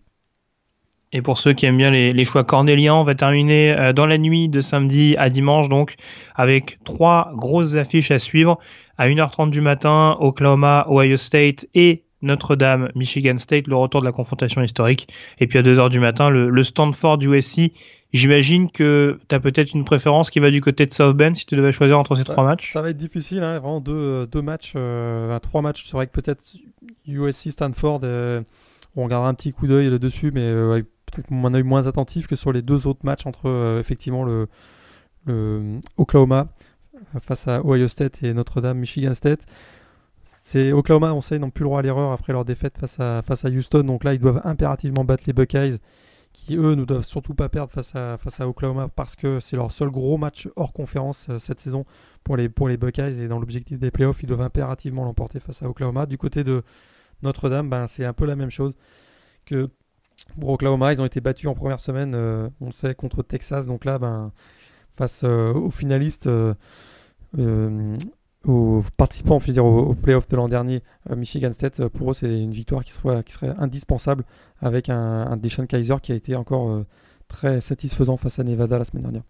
Et pour ceux qui aiment bien les, choix cornéliens, on va terminer dans la nuit de samedi à dimanche, donc avec trois grosses affiches à suivre. À 1h30 du matin, Oklahoma, Ohio State et Notre-Dame, Michigan State, le retour de la confrontation historique. Et puis à 2h du matin, le, le Stanford USC J'imagine que tu as peut-être une préférence qui va du côté de South Bend si tu devais choisir entre ces trois matchs. Ça va être difficile, hein, vraiment deux, deux matchs, euh, trois matchs. C'est vrai que peut-être USC Stanford, euh, on regardera un petit coup d'œil là-dessus, mais euh, peut-être mon œil moins attentif que sur les deux autres matchs entre euh, effectivement le, le Oklahoma face à Ohio State et Notre-Dame, Michigan State. C'est Oklahoma, on sait, ils n'ont plus le droit à l'erreur après leur défaite face à, face à Houston. Donc là, ils doivent impérativement battre les Buckeyes qui eux ne doivent surtout pas perdre face à, face à Oklahoma parce que c'est leur seul gros match hors conférence euh, cette saison pour les, pour les Buckeyes et dans l'objectif des playoffs, ils doivent impérativement l'emporter face à Oklahoma. Du côté de Notre-Dame, ben, c'est un peu la même chose que pour Oklahoma. Ils ont été battus en première semaine, euh, on sait, contre Texas. Donc là, ben, face euh, aux finalistes, aux participants, on dire, au, playoff de l'an dernier, euh, Michigan State, euh, pour eux, c'est une victoire qui serait, qui serait indispensable avec un, un Deshaun Kaiser qui a été encore euh, très satisfaisant face à Nevada la semaine dernière.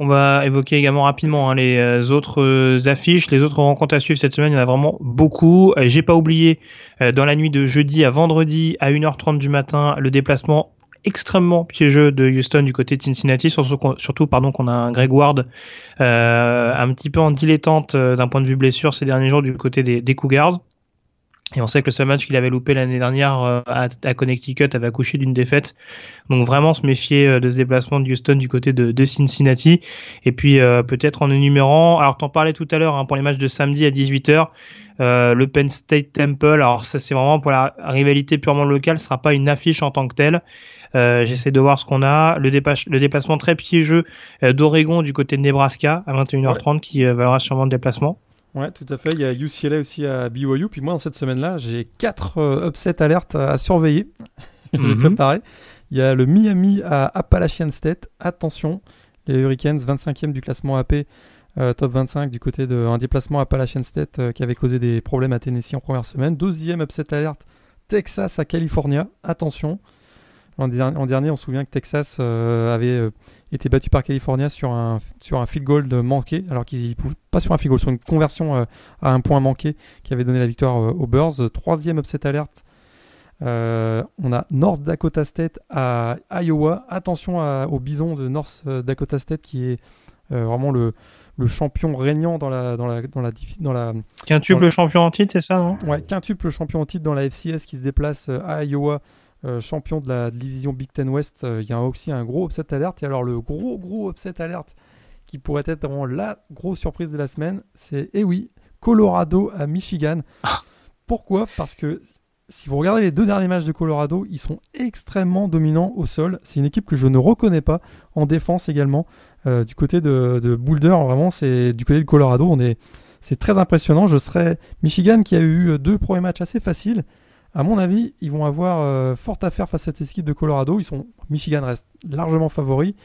On va évoquer également rapidement hein, les autres affiches, les autres rencontres à suivre cette semaine. Il y en a vraiment beaucoup. J'ai pas oublié dans la nuit de jeudi à vendredi à 1h30 du matin le déplacement extrêmement piégeux de Houston du côté de Cincinnati, surtout, pardon qu'on a un Greg Ward euh, un petit peu en dilettante euh, d'un point de vue blessure ces derniers jours du côté des, des Cougars. Et on sait que le seul match qu'il avait loupé l'année dernière euh, à, à, Connecticut avait accouché d'une défaite. Donc vraiment se méfier euh, de ce déplacement de Houston du côté de, de Cincinnati. Et puis peut-être en énumérant, alors t'en parlais tout à l'heure hein, pour les matchs de samedi à 18h, euh, le Penn State Temple. Alors ça c'est vraiment pour la rivalité purement locale, ce sera pas une affiche en tant que telle. Euh, j'essaie de voir ce qu'on a. Le, le, déplacement très piégeux euh, d'Oregon du côté de Nebraska à 21h30 qui euh, valera sûrement le déplacement. Ouais, tout à fait. Il y a UCLA aussi à BYU. Puis moi, dans cette semaine-là, j'ai quatre upsets alertes à surveiller. *laughs* j'ai mhm. préparé. Il y a le Miami à Appalachian State. Attention, les Hurricanes, 25e du classement AP, top 25 du côté d'un déplacement à Appalachian State qui avait causé des problèmes à Tennessee en première semaine. Deuxième upset alerte, Texas à California. Attention, en, dernier, on se souvient que Texas euh, avait euh, été battu par California sur un, sur un field goal manqué, alors qu'ils pouvaient pas sur un field goal, sur une conversion euh, à un point manqué qui avait donné la victoire aux Bears. Troisième upset alerte. on a North Dakota State à Iowa. Attention au bison de North Dakota State qui est vraiment le, le champion régnant dans la dans la dans la dans la quintuple champion en titre c'est ça non? Ouais quintuple champion en titre dans la FCS qui se déplace à Iowa euh, champion de la division Big Ten West, euh, il y a aussi un gros upset alerte. Et alors le gros gros upset alerte qui pourrait être vraiment la grosse surprise de la semaine, c'est, eh oui, Colorado à Michigan. Ah. Pourquoi? Parce que si vous regardez les deux derniers matchs de Colorado, ils sont extrêmement dominants au sol. C'est une équipe que je ne reconnais pas en défense également. Euh, du côté de, de, Boulder, vraiment, c'est du côté de Colorado, on est, c'est très impressionnant. Je serais Michigan qui a eu deux premiers matchs assez faciles à mon avis, ils vont avoir euh, fort à faire face à cette équipe de Colorado. Ils sont Michigan reste largement favori,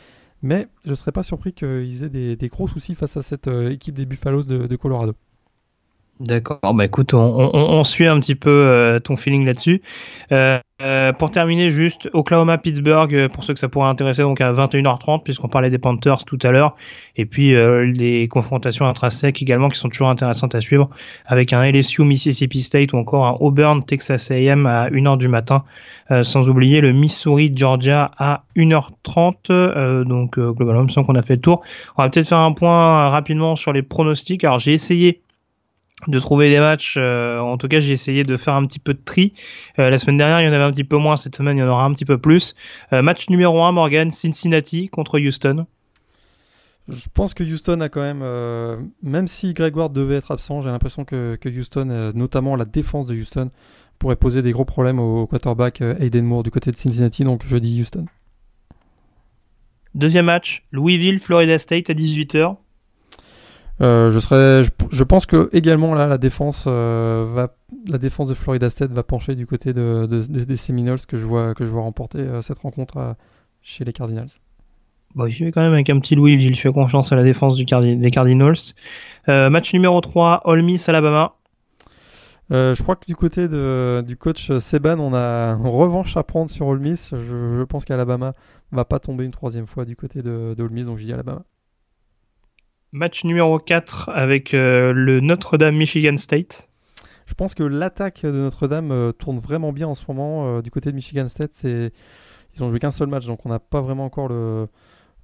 mais je ne serais pas surpris qu'ils aient des, gros soucis face à cette euh, équipe des Buffaloes de Colorado. D'accord. Bah écoute, on, suit un petit peu euh, ton feeling là-dessus. Euh, euh, pour terminer, juste Oklahoma Pittsburgh pour ceux que ça pourrait intéresser donc à 21h30 puisqu'on parlait des Panthers tout à l'heure et puis les confrontations intrinsèques également qui sont toujours intéressantes à suivre avec un LSU Mississippi State ou encore un Auburn Texas A&M à 1h du matin sans oublier le Missouri Georgia à 1h30 donc globalement il me qu'on a fait le tour. On va peut-être faire un point rapidement sur les pronostics. Alors j'ai essayé de trouver des matchs. en tout cas, j'ai essayé de faire un petit peu de tri. la semaine dernière, il y en avait un petit peu moins. Cette semaine, il y en aura un petit peu plus. match numéro 1, Morgan, Cincinnati contre Houston. Je pense que Houston a quand même, même si Greg Ward devait être absent, j'ai l'impression que, que, Houston, notamment la défense de Houston, pourrait poser des gros problèmes au quarterback Aiden Moore du côté de Cincinnati. Donc je dis Houston. Deuxième match, Louisville, Florida State à 18h. Euh, je serais, je, pense que également là la défense euh, va, la défense de Florida State va pencher du côté de, des Seminoles que je vois que je vois remporter euh, cette rencontre chez les Cardinals. Bon, j'y vais quand même avec un petit Louisville. Je fais confiance à la défense du des Cardinals. match numéro 3, Ole Miss, Alabama. je crois que du côté de, du coach Seban, on a une *laughs* revanche à prendre sur Ole Miss. Je, je pense qu'Alabama va pas tomber une troisième fois du côté de, de Ole Miss, donc je dis Alabama. Match numéro 4 avec euh, le Notre-Dame Michigan State. Je pense que l'attaque de Notre-Dame euh, tourne vraiment bien en ce moment. Euh, du côté de Michigan State, c'est ils ont joué qu'un seul match, donc on n'a pas vraiment encore le,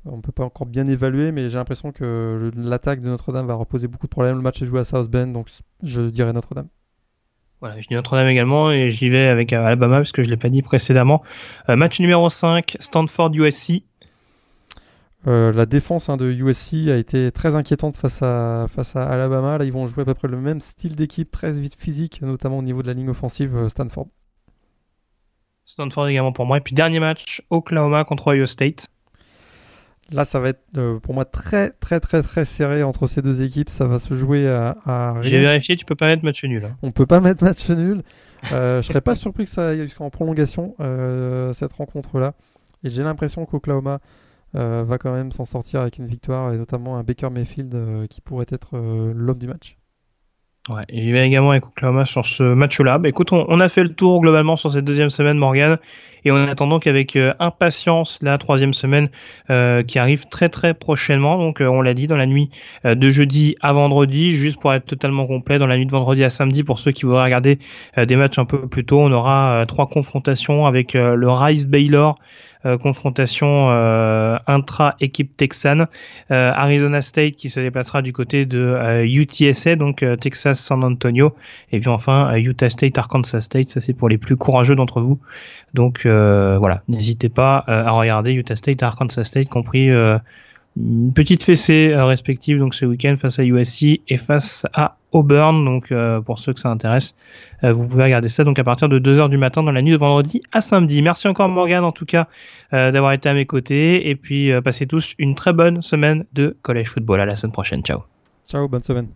on peut pas encore bien évaluer, mais j'ai l'impression que l'attaque de Notre-Dame va reposer beaucoup de problèmes. Le match est joué à South Bend, donc je dirais Notre-Dame. Voilà, je dis Notre-Dame également et j'y vais avec Alabama parce que je l'ai pas dit précédemment. match numéro 5, Stanford USC. Euh, la défense hein, de USC a été très inquiétante face à, face à Alabama. Là, ils vont jouer à peu près le même style d'équipe, très vite physique, notamment au niveau de la ligne offensive euh, Stanford. Stanford également pour moi. Et puis dernier match, Oklahoma contre Ohio State. Là, ça va être euh, pour moi très très très très serré entre ces deux équipes. Ça va se jouer à. J'ai vérifié, tu peux pas mettre match nul. Hein. On peut pas mettre match nul. je serais pas *laughs* surpris que ça aille jusqu'en prolongation cette rencontre-là. Et j'ai l'impression qu'Oklahoma euh, va quand même s'en sortir avec une victoire et notamment un Baker Mayfield euh, qui pourrait être euh, l'homme du match. Ouais, j'y vais également avec Oklahoma sur ce match-là. Bah, écoute, on, a fait le tour globalement sur cette deuxième semaine, Morgan, et on attend donc avec impatience la troisième semaine qui arrive très très prochainement. Donc, on l'a dit, dans la nuit de jeudi à vendredi, juste pour être totalement complet, dans la nuit de vendredi à samedi, pour ceux qui voudraient regarder des matchs un peu plus tôt, on aura trois confrontations avec le Rice Baylor euh, confrontation euh, intra-équipe texane. Euh, Arizona State qui se déplacera du côté de UTSA, donc Texas San Antonio. Et puis enfin Utah State, Arkansas State, ça c'est pour les plus courageux d'entre vous. Donc voilà, n'hésitez pas à regarder Utah State, Arkansas State, compris une petite fessée respective donc ce week-end face à USC et face à Auburn. Donc euh, pour ceux que ça intéresse, euh, vous pouvez regarder ça donc à partir de 2h du matin dans la nuit de vendredi à samedi. Merci encore Morgan en tout cas euh, d'avoir été à mes côtés et puis passez tous une très bonne semaine de collège football. À la semaine prochaine. Ciao. Ciao, bonne semaine.